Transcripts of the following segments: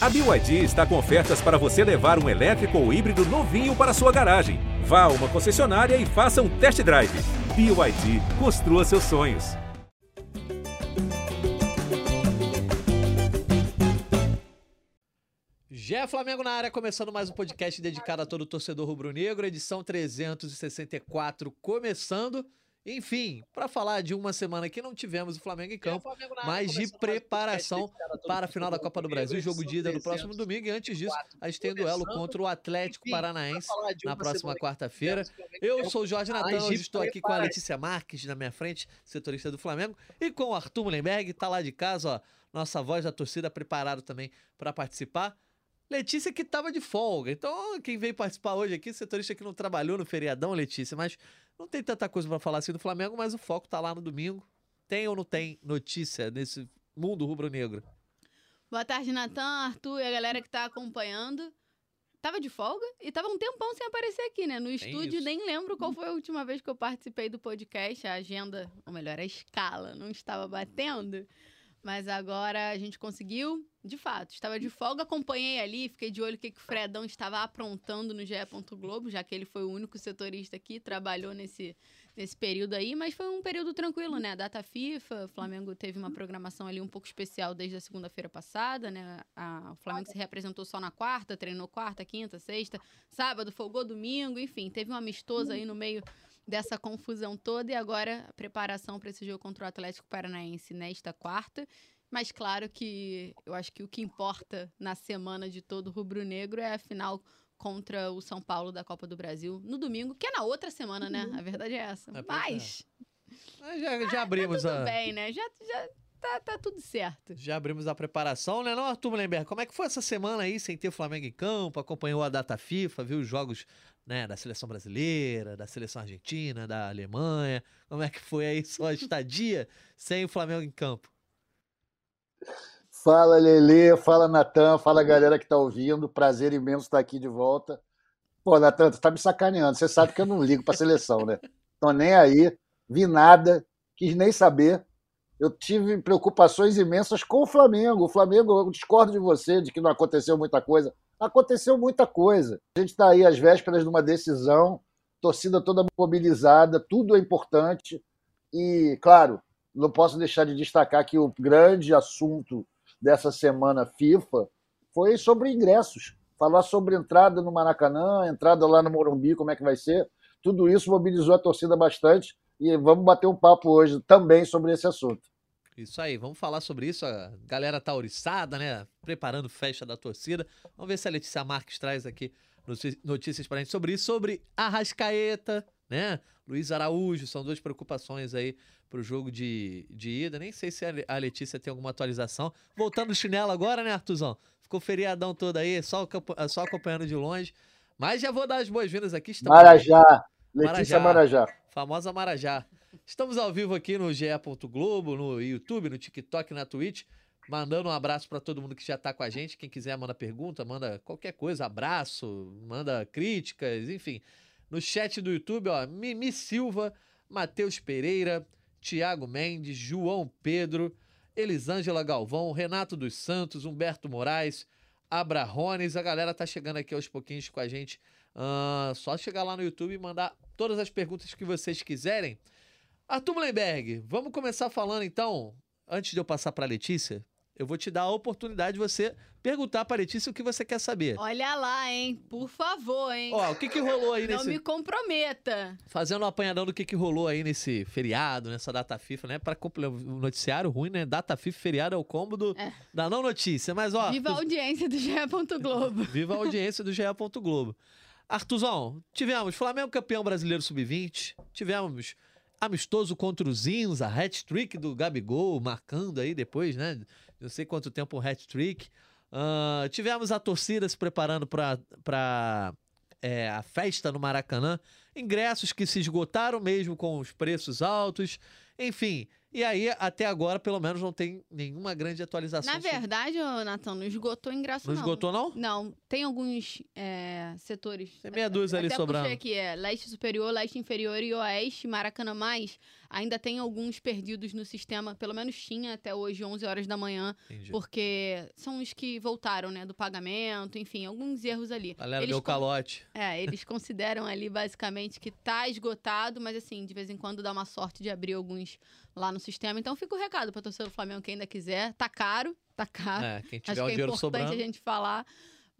A BYD está com ofertas para você levar um elétrico ou híbrido novinho para sua garagem. Vá a uma concessionária e faça um test drive. BYD, construa seus sonhos. Gé Flamengo na área, começando mais um podcast dedicado a todo torcedor rubro-negro, edição 364 começando. Enfim, para falar de uma semana que não tivemos o Flamengo em campo, mas de preparação para a final da Copa do Brasil, jogo de ida no próximo domingo. E antes disso, a gente tem duelo contra o Atlético Paranaense na próxima quarta-feira. Eu sou o Jorge Natan, estou aqui com a Letícia Marques na minha frente, setorista do Flamengo, e com o Arthur Mullenberg, tá lá de casa, ó, nossa voz da torcida, preparado também para participar. Letícia que tava de folga. Então, quem veio participar hoje aqui, setorista que não trabalhou no feriadão, Letícia, mas não tem tanta coisa para falar assim do Flamengo, mas o foco tá lá no domingo. Tem ou não tem notícia nesse mundo rubro-negro? Boa tarde, Natan, Arthur e a galera que tá acompanhando. Tava de folga e tava um tempão sem aparecer aqui, né? No estúdio, nem lembro qual foi a última vez que eu participei do podcast. A agenda, ou melhor, a escala, não estava batendo. Mas agora a gente conseguiu, de fato. Estava de folga, acompanhei ali, fiquei de olho o que, que o Fredão estava aprontando no GE. Globo, já que ele foi o único setorista aqui, trabalhou nesse, nesse período aí, mas foi um período tranquilo, né? A data FIFA, o Flamengo teve uma programação ali um pouco especial desde a segunda-feira passada, né? A- o Flamengo se representou só na quarta, treinou quarta, quinta, sexta, sábado, folgou domingo, enfim, teve um amistoso aí no meio dessa confusão toda e agora a preparação para esse jogo contra o Atlético Paranaense nesta quarta. Mas claro que eu acho que o que importa na semana de todo rubro-negro é a final contra o São Paulo da Copa do Brasil no domingo, que é na outra semana, né? A verdade é essa. É, é. Mas Mas já, já abrimos tudo a. bem, né? Já, já tá, tá tudo certo. Já abrimos a preparação, né, não, Arthur Mullenberg? Como é que foi essa semana aí sem ter o Flamengo em campo? Acompanhou a data FIFA, viu os jogos né, da seleção brasileira, da seleção argentina, da Alemanha? Como é que foi aí sua estadia sem o Flamengo em campo? Fala, Lele, fala, Natan, fala, galera que tá ouvindo. Prazer imenso estar aqui de volta. Pô, Natan, tu tá me sacaneando. Você sabe que eu não ligo pra seleção, né? Tô nem aí, vi nada, quis nem saber. Eu tive preocupações imensas com o Flamengo. O Flamengo, eu discordo de você de que não aconteceu muita coisa. Aconteceu muita coisa. A gente está aí às vésperas de uma decisão, torcida toda mobilizada, tudo é importante. E, claro, não posso deixar de destacar que o grande assunto dessa semana FIFA foi sobre ingressos. Falar sobre entrada no Maracanã, entrada lá no Morumbi, como é que vai ser. Tudo isso mobilizou a torcida bastante e vamos bater um papo hoje também sobre esse assunto. Isso aí, vamos falar sobre isso. A galera tá oriçada, né? Preparando festa da torcida. Vamos ver se a Letícia Marques traz aqui notícias pra gente sobre isso. Sobre Arrascaeta, né? Luiz Araújo, são duas preocupações aí pro jogo de, de ida. Nem sei se a Le- a Letícia tem alguma atualização. Voltando chinelo agora, né, Artuzão? Ficou feriadão todo aí, só, só acompanhando de longe. Mas já vou dar as boas-vindas aqui. Estamos Marajá, Letícia Marajá. Marajá. famosa Marajá. Estamos ao vivo aqui no GE. Globo, no YouTube, no TikTok, na Twitch. Mandando um abraço para todo mundo que já tá com a gente. Quem quiser, manda pergunta, manda qualquer coisa, abraço, manda críticas, enfim. No chat do YouTube, ó, Mimi Silva, Matheus Pereira, Tiago Mendes, João Pedro, Elisângela Galvão, Renato dos Santos, Humberto Moraes, Abrahones. A galera tá chegando aqui aos pouquinhos com a gente. Ah, só chegar lá no YouTube e mandar todas as perguntas que vocês quiserem. Arthur Mullenberg, vamos começar falando então, antes de eu passar para Letícia, eu vou te dar a oportunidade de você perguntar para Letícia o que você quer saber. Olha lá, hein? Por favor, hein? Ó, o que que rolou aí Não nesse me comprometa. fazendo um apanhadão do que que rolou aí nesse feriado, nessa data FIFA, né? Para o noticiário ruim, né? Data FIFA feriado é o combo do, É. da não notícia, mas ó, Viva a audiência do GE. Globo. Viva a audiência do GE. Globo. Artuzão, tivemos Flamengo campeão brasileiro sub-20, tivemos amistoso contra os Zinhos, a hat-trick do Gabigol, marcando aí depois, né? Não sei quanto tempo um hat-trick. Ah, tivemos a torcida se preparando para a festa no Maracanã. Ingressos que se esgotaram mesmo com os preços altos. Enfim, e aí até agora pelo menos não tem nenhuma grande atualização. Na sobre- verdade, ô, Natan, não esgotou ingresso, Não não. esgotou não? Não, tem alguns é, setores. Tem meia dúzia ali sobrando. aqui, é leste superior, leste inferior e oeste, Maracanã mais. Ainda tem alguns perdidos no sistema, pelo menos tinha até hoje, 11 horas da manhã, Entendi. porque são os que voltaram, né, do pagamento, enfim, alguns erros ali. Galera, Eles deu con- calote. É, eles consideram ali basicamente que tá esgotado, mas assim, de vez em quando dá uma sorte de abrir alguns lá no sistema. Então fica o recado pra torcedor do Flamengo quem ainda quiser. Tá caro, tá caro. É, quem Acho tiver que o é dinheiro importante sobrando. a gente falar.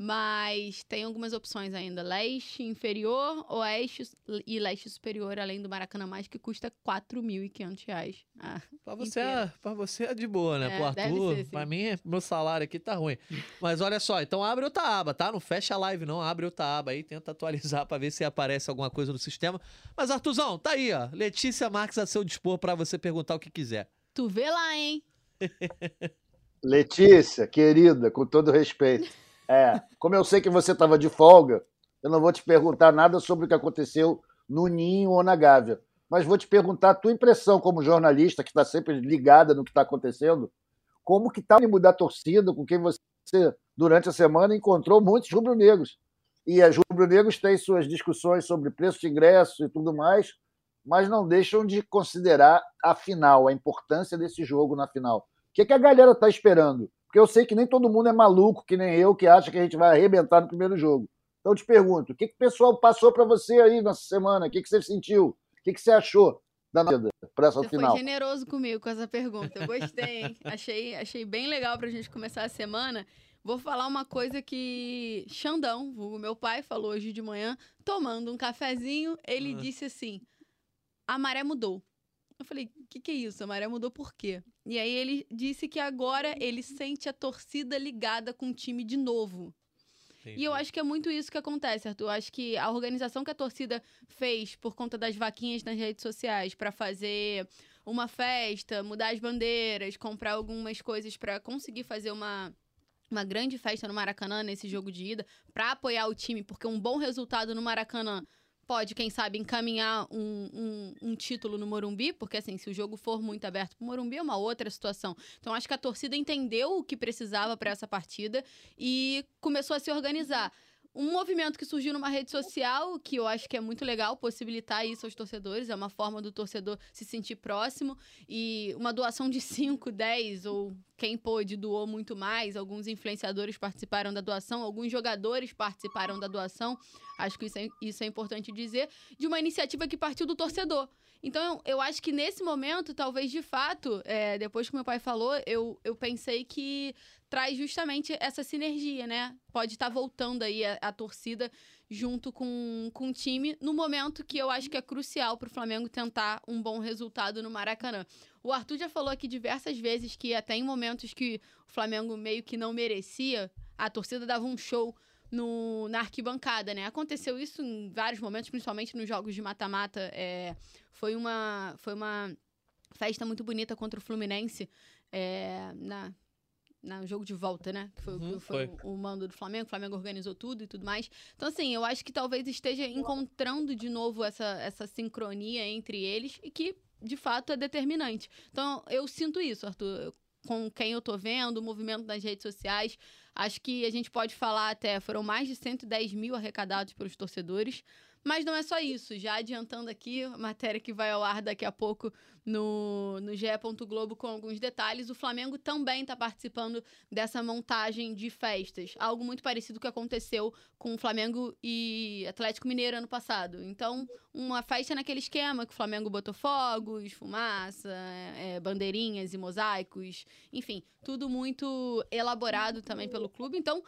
Mas tem algumas opções ainda. Leste inferior, oeste e leste superior, além do Maracanã Mais, que custa 4.500 reais. Ah, Pra você, é, pra você é de boa, né? É, Pro deve Arthur, ser, sim. pra mim, meu salário aqui tá ruim. Mas olha só, então abre outra aba, tá? Não fecha a live, não. Abre outra aba aí, tenta atualizar pra ver se aparece alguma coisa no sistema. Mas, Arthurzão, tá aí, ó. Letícia Marques a seu dispor pra você perguntar o que quiser. tu vê lá, hein? Letícia, querida, com todo respeito. É, como eu sei que você estava de folga, eu não vou te perguntar nada sobre o que aconteceu no Ninho ou na Gávea, mas vou te perguntar a tua impressão como jornalista, que está sempre ligada no que está acontecendo, como que está o ânimo da torcida, com quem você, durante a semana, encontrou muitos rubro-negros. E os rubro-negros têm suas discussões sobre preço de ingressos e tudo mais, mas não deixam de considerar a final, a importância desse jogo na final. O que, que a galera está esperando? Porque eu sei que nem todo mundo é maluco, que nem eu, que acha que a gente vai arrebentar no primeiro jogo. Então eu te pergunto, o que, que o pessoal passou para você aí nessa semana? O que, que você sentiu? O que, que você achou da vida para essa Você final? foi generoso comigo com essa pergunta. Eu gostei, hein? achei, achei bem legal pra gente começar a semana. Vou falar uma coisa que Xandão, o meu pai, falou hoje de manhã, tomando um cafezinho. Ele Ah. disse assim: a maré mudou. Eu falei, o que, que é isso? A maré mudou por quê? E aí ele disse que agora ele sente a torcida ligada com o time de novo. E eu acho que é muito isso que acontece, Arthur. Eu acho que a organização que a torcida fez por conta das vaquinhas nas redes sociais para fazer uma festa, mudar as bandeiras, comprar algumas coisas para conseguir fazer uma uma grande festa no Maracanã nesse jogo de ida para apoiar o time, porque um bom resultado no Maracanã pode, quem sabe, encaminhar um, um, um título no Morumbi, porque assim, se o jogo for muito aberto pro Morumbi é uma outra situação. Então acho que a torcida entendeu o que precisava para essa partida e começou a se organizar. Um movimento que surgiu numa rede social, que eu acho que é muito legal possibilitar isso aos torcedores, é uma forma do torcedor se sentir próximo. E uma doação de 5, 10, ou quem pôde doou muito mais. Alguns influenciadores participaram da doação, alguns jogadores participaram da doação. Acho que isso é, isso é importante dizer. De uma iniciativa que partiu do torcedor. Então, eu acho que nesse momento, talvez de fato, é, depois que meu pai falou, eu, eu pensei que traz justamente essa sinergia, né? Pode estar voltando aí a, a torcida junto com, com o time no momento que eu acho que é crucial para o Flamengo tentar um bom resultado no Maracanã. O Arthur já falou aqui diversas vezes que até em momentos que o Flamengo meio que não merecia, a torcida dava um show no, na arquibancada, né? Aconteceu isso em vários momentos, principalmente nos jogos de mata-mata. É, foi, uma, foi uma festa muito bonita contra o Fluminense é, na, no jogo de volta, né? Que foi, Uhum, foi foi. O, o mando do Flamengo, o Flamengo organizou tudo e tudo mais. Então, assim, eu acho que talvez esteja encontrando de novo essa, essa sincronia entre eles e que, de fato, é determinante. Então, eu sinto isso, Arthur. Eu- Com quem eu tô vendo, o movimento nas redes sociais. Acho que a gente pode falar até, foram mais de 110 mil arrecadados pelos torcedores. Mas não é só isso. Já adiantando aqui, matéria que vai ao ar daqui a pouco no, no GE. Globo com alguns detalhes, o Flamengo também está participando dessa montagem de festas. Algo muito parecido que aconteceu com o Flamengo e Atlético Mineiro ano passado. Então, uma festa naquele esquema que o Flamengo botou fogos, fumaça, é, é, bandeirinhas e mosaicos. Enfim, tudo muito elaborado também pelo clube. Então,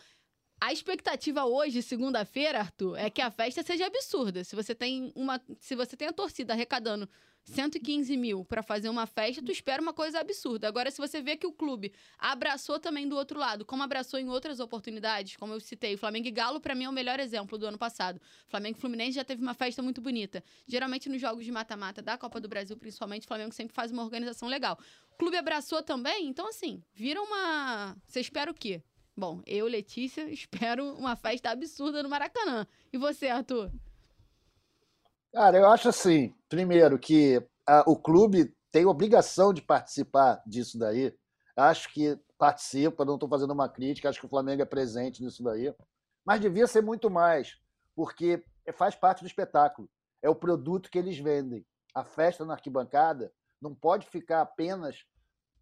a expectativa hoje, segunda-feira, Arthur, é que a festa seja absurda. Se você tem uma, se você tem a torcida arrecadando 115 mil para fazer uma festa, tu espera uma coisa absurda. Agora, se você vê que o clube abraçou também do outro lado, como abraçou em outras oportunidades, como eu citei, Flamengo e Galo, para mim, é o melhor exemplo do ano passado. Flamengo e Fluminense já teve uma festa muito bonita. Geralmente nos jogos de mata-mata da Copa do Brasil, principalmente, o Flamengo sempre faz uma organização legal. O clube abraçou também, então assim, vira uma. Você espera o quê? Bom, eu, Letícia, espero uma festa absurda no Maracanã. E você, Arthur? Cara, eu acho assim, primeiro, que ah, o clube tem obrigação de participar disso daí. Acho que participa, não estou fazendo uma crítica, acho que o Flamengo é presente nisso daí. Mas devia ser muito mais, porque faz parte do espetáculo. É o produto que eles vendem. A festa na arquibancada Não pode ficar apenas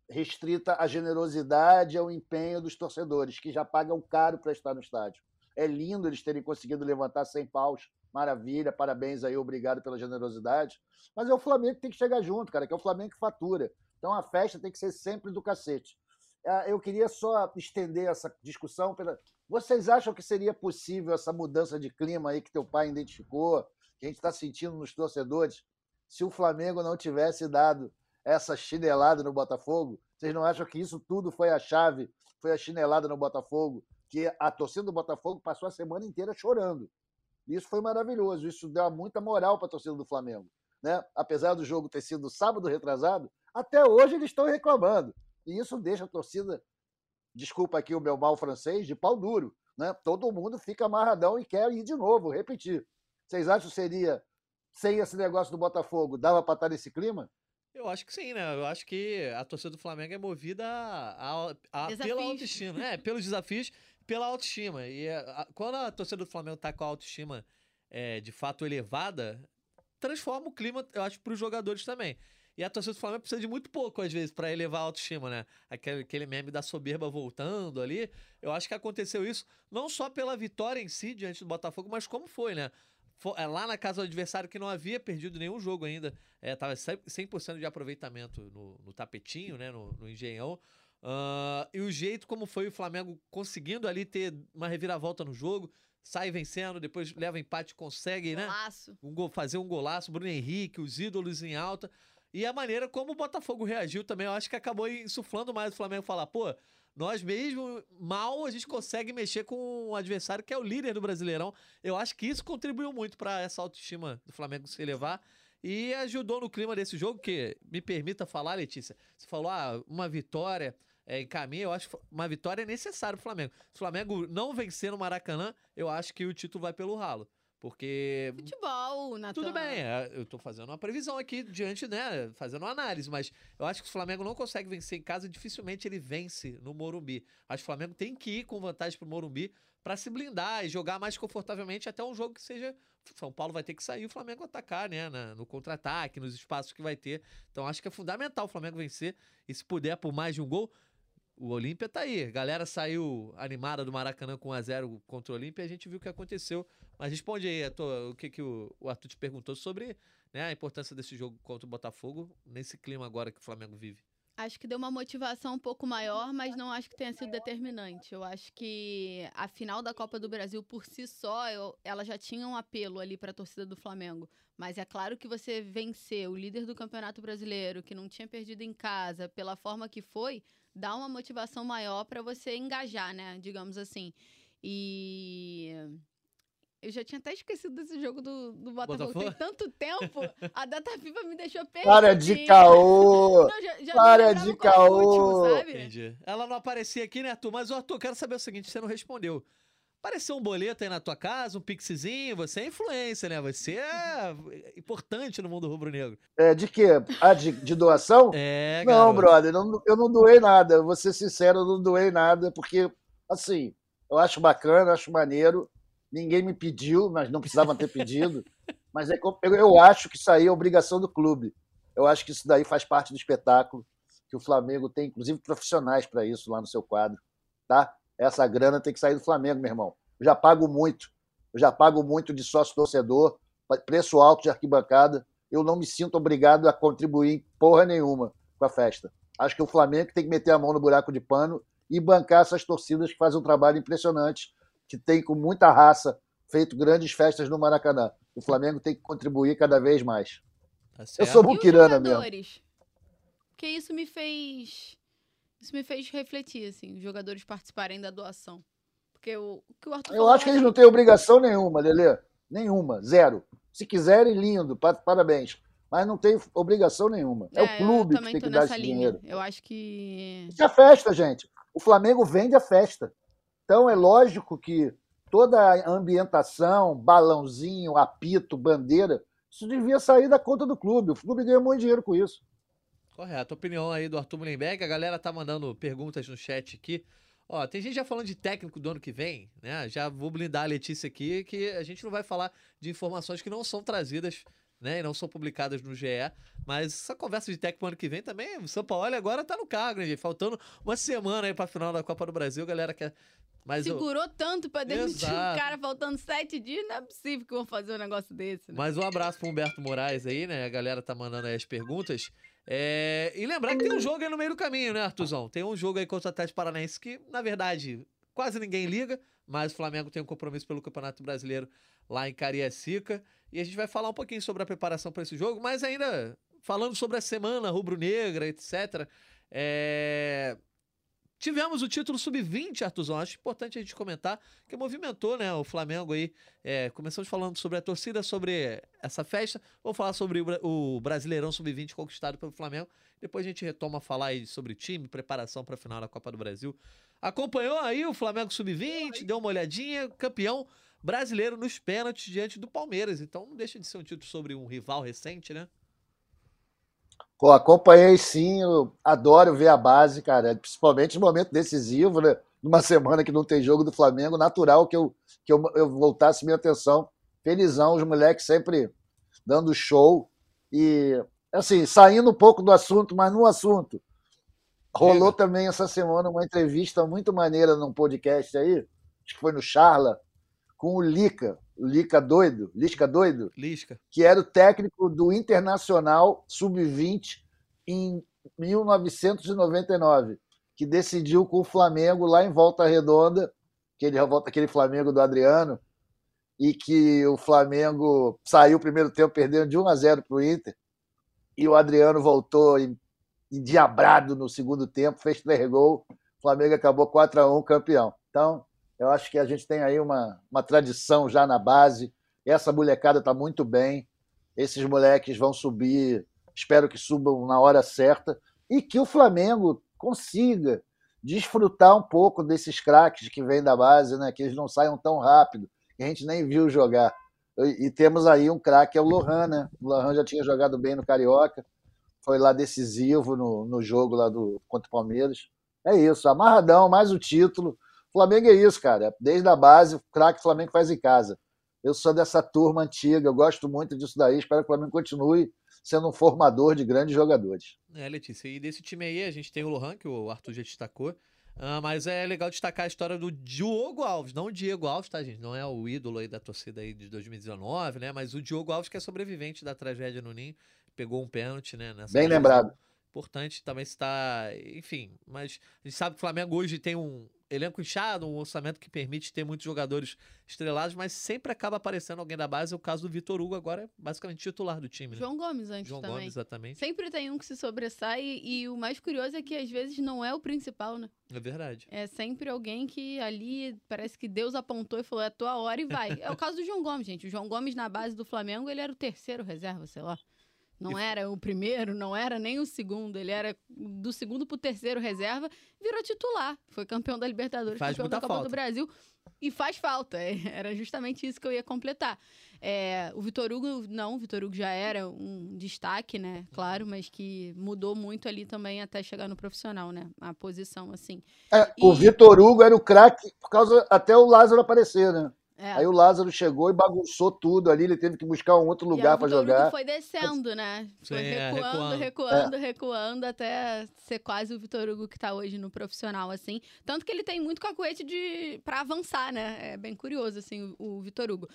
restrita à generosidade, ao empenho dos torcedores, que já pagam caro para estar no estádio. É lindo eles terem conseguido levantar 100 paus, maravilha, parabéns aí, obrigado pela generosidade. Mas é o Flamengo que tem que chegar junto, cara, que é o Flamengo que fatura. Então a festa tem que ser sempre do cacete. Ah, eu queria só estender essa discussão. Pela... Vocês acham que seria possível essa mudança de clima aí que teu pai identificou, que a gente está sentindo nos torcedores, se o Flamengo não tivesse dado essa chinelada no Botafogo? Vocês não acham que isso tudo foi a chave, foi a chinelada no Botafogo? Que a torcida do Botafogo passou a semana inteira chorando. Isso foi maravilhoso, isso deu muita moral para a torcida do Flamengo. Né? Apesar do jogo ter sido sábado retrasado, até hoje eles estão reclamando. E isso deixa a torcida, desculpa aqui o meu mal francês, de pau duro. Né? Todo mundo fica amarradão e quer ir de novo, repetir. Vocês acham que seria, sem esse negócio do Botafogo, dava para estar nesse clima? Eu acho que sim, né? Eu acho que a torcida do Flamengo é movida a, a, a pela autoestima, né? Pelos desafios, pela autoestima. E a, quando a torcida do Flamengo tá com a autoestima é, de fato elevada, transforma o clima, eu acho, para os jogadores também. E a torcida do Flamengo precisa de muito pouco, às vezes, para elevar a autoestima, né? Aquele, aquele meme da soberba voltando ali. Eu acho que aconteceu isso não só pela vitória em si diante do Botafogo, mas como foi, né? É, lá na casa do adversário que não havia perdido nenhum jogo ainda. É, tava 100% de aproveitamento no, no tapetinho, né? No, no engenhão. Uh, e o jeito como foi o Flamengo conseguindo ali ter uma reviravolta no jogo, sai vencendo, depois leva empate, consegue, né? Golaço. Um gol, fazer um golaço, Bruno Henrique, os ídolos em alta. E a maneira como o Botafogo reagiu também, eu acho que acabou insuflando mais o Flamengo falar, pô, nós mesmo mal a gente consegue mexer com o adversário que é o líder do Brasileirão. Eu acho que isso contribuiu muito para essa autoestima do Flamengo se elevar e ajudou no clima desse jogo que me permita falar, Letícia. Você falou ah, uma vitória é, em caminho, eu acho que uma vitória é necessária pro Flamengo. Se o Flamengo não vencer no Maracanã, eu acho que o título vai pelo ralo. Porque. Futebol, Natan. Tudo bem, é, eu tô fazendo uma previsão aqui diante, né? Fazendo uma análise, mas eu acho que o Flamengo não consegue vencer em casa, dificilmente ele vence no Morumbi. Acho que o Flamengo tem que ir com vantagem pro Morumbi para se blindar e jogar mais confortavelmente até um jogo que seja. São Paulo vai ter que sair, o Flamengo atacar, né? Na, no contra-ataque, nos espaços que vai ter. Então acho que é fundamental o Flamengo vencer. E se puder por mais de um gol, o Olímpia tá aí. A galera saiu animada do Maracanã com 1x0 contra o Olímpia a gente viu o que aconteceu. Mas responde aí, Arthur, o que, que o, Arthur te perguntou sobre né, a importância desse jogo contra o Botafogo, nesse clima agora que o Flamengo vive. Acho que deu uma motivação um pouco maior, mas não acho que tenha sido determinante. Eu acho que a final da Copa do Brasil por si só, eu, ela já tinha um apelo ali para a torcida do Flamengo. Mas é claro que você vencer o líder do Campeonato Brasileiro, que não tinha perdido em casa, pela forma que foi, dá uma motivação maior para você engajar, né? Digamos assim. E eu já tinha até esquecido desse jogo do, do Botafogo. Botafogo? Tem tanto tempo, a data FIFA me deixou perdido. Para de caô! Não, já, já Para de caô! Último, Entendi. Ela não aparecia aqui, né, Arthur? Mas, Arthur, quero saber o seguinte, você não respondeu. Apareceu um boleto aí na tua casa, um pixizinho, você é influência, né? Você é importante no mundo rubro-negro. É, de quê? Ah, de, de doação? É, Não, brother, não, eu não doei nada. Eu vou ser sincero, eu não doei nada, porque, assim, eu acho bacana, acho maneiro. Ninguém me pediu, mas não precisava ter pedido. mas é, eu, eu acho que isso aí é obrigação do clube. Eu acho que isso daí faz parte do espetáculo, que o Flamengo tem, inclusive, profissionais para isso lá no seu quadro, tá? Essa grana tem que sair do Flamengo, meu irmão. Eu já pago muito. Eu já pago muito de sócio torcedor, preço alto de arquibancada. Eu não me sinto obrigado a contribuir em porra nenhuma com a festa. Acho que o Flamengo tem que meter a mão no buraco de pano e bancar essas torcidas que fazem um trabalho impressionante, que tem com muita raça feito grandes festas no Maracanã. O Flamengo tem que contribuir cada vez mais. Tá eu sou buquirana mesmo. Porque isso me fez isso me fez refletir, assim, os jogadores participarem da doação. Porque o, o que o Arthur Eu acho que eles não têm obrigação nenhuma, Lelê. Nenhuma, zero. Se quiserem, lindo, parabéns. Mas não tem obrigação nenhuma. É, é o clube que tem que dar esse linha. dinheiro. Eu acho que. Isso é festa, gente. O Flamengo vende a festa. Então é lógico que toda a ambientação, balãozinho, apito, bandeira, isso devia sair da conta do clube. O clube ganha muito dinheiro com isso. Correto. Opinião aí do Arthur Mullenberg. A galera tá mandando perguntas no chat aqui. Ó, tem gente já falando de técnico do ano que vem, né? Já vou blindar a Letícia aqui, que a gente não vai falar de informações que não são trazidas né? E não são publicadas no GE. Mas essa conversa de técnico ano que vem também, o São Paulo agora tá no cargo, né, gente? Faltando uma semana aí pra final da Copa do Brasil, galera quer. Mas eu- Segurou tanto pra demitir o cara faltando sete dias, não é possível que vão fazer um negócio desse, né? Mais um abraço pro Humberto Moraes aí, né? A galera tá mandando aí as perguntas. É, E lembrar que tem um jogo aí no meio do caminho, né, Artuzão? Tem um jogo aí contra o Atlético Paranaense que, na verdade, quase ninguém liga, mas o Flamengo tem um compromisso pelo Campeonato Brasileiro lá em Cariacica. E a gente vai falar um pouquinho sobre a preparação para esse jogo, mas ainda falando sobre a semana rubro-negra, etc. É, Tivemos o título sub-20, Artuzão. Acho importante a gente comentar que movimentou, né, o Flamengo aí. É, começamos falando sobre a torcida, sobre essa festa. Vamos falar sobre o, Bra- o Brasileirão sub-20 conquistado pelo Flamengo. Depois a gente retoma falar aí sobre time, preparação para a final da Copa do Brasil. Acompanhou aí o Flamengo sub-20, deu uma olhadinha, campeão brasileiro nos pênaltis diante do Palmeiras. Então não deixa de ser um título sobre um rival recente, né? Acompanhei sim, eu adoro ver a base, cara, principalmente no momento decisivo, né? Numa semana que não tem jogo do Flamengo, natural que eu, que eu, eu voltasse minha atenção. Felizão, os moleques sempre dando show. E, assim, saindo um pouco do assunto, mas no assunto. Rolou também essa semana uma entrevista muito maneira num podcast aí, acho que foi no Charla, com o Lica, Lica doido, Lisca doido, Lisca. que era o técnico do Internacional Sub-20 em 1999, que decidiu com o Flamengo lá em Volta Redonda, aquele, aquele Flamengo do Adriano, e que o Flamengo saiu o primeiro tempo perdendo de 1 a 0 para o Inter, e o Adriano voltou endiabrado no segundo tempo, fez três gols, o Flamengo acabou 4 a 1 campeão. Então, eu acho que a gente tem aí uma, uma tradição já na base, essa molecada está muito bem. Esses moleques vão subir, espero que subam na hora certa e que o Flamengo consiga desfrutar um pouco desses craques que vêm da base, né? Que eles não saiam tão rápido, que a gente nem viu jogar. E, temos aí um craque, é o Lohan, né? O Lohan já tinha jogado bem no Carioca, foi lá decisivo no, no jogo lá do contra o Palmeiras. É isso, amarradão, mais o título. Flamengo é isso, cara. Desde a base, o craque Flamengo faz em casa. Eu sou dessa turma antiga, eu gosto muito disso daí. Espero que o Flamengo continue sendo um formador de grandes jogadores. É, Letícia, e desse time aí a gente tem o Lohan, que o Arthur já destacou. Ah, mas é legal destacar a história do Diogo Alves, não o Diego Alves, tá, gente? Não é o ídolo aí da torcida aí de 2019, né? Mas o Diogo Alves, que é sobrevivente da tragédia no Ninho, pegou um pênalti, né? Bem lembrado. Importante também está, enfim, mas a gente sabe que o Flamengo hoje tem um elenco inchado, um orçamento que permite ter muitos jogadores estrelados, mas sempre acaba aparecendo alguém da base. O caso do Vitor Hugo agora é basicamente titular do time, né? João Gomes antes João também. Gomes, exatamente. Sempre tem um que se sobressai e, e o mais curioso é que às vezes não é o principal, né? É verdade. É sempre alguém que ali parece que Deus apontou e falou: é a tua hora e vai. É o caso do João Gomes, gente. O João Gomes na base do Flamengo, ele era o terceiro reserva, sei lá. Não E- era o primeiro, não era nem o segundo. Ele era do segundo pro terceiro reserva, virou titular. Foi campeão da Libertadores, Faz campeão da Copa falta. do Brasil. E faz falta. É, Era justamente isso que eu ia completar. É, o Vitor Hugo, não, o Vitor Hugo já era um destaque, né? Claro, mas que mudou muito ali também até chegar no profissional, né? A posição, assim. É, O E- Vitor Hugo era o craque por causa até o Lázaro aparecer, né? É, Aí o Lázaro chegou e bagunçou tudo ali, ele teve que buscar um outro lugar para jogar. foi descendo, né? Foi Sim, é, recuando, recuando. recuando, recuando, até ser quase o Vitor Hugo que tá hoje no profissional, assim. Tanto que ele tem muito cacuete de... pra avançar, né? É bem curioso, assim, o, o Vitor Hugo.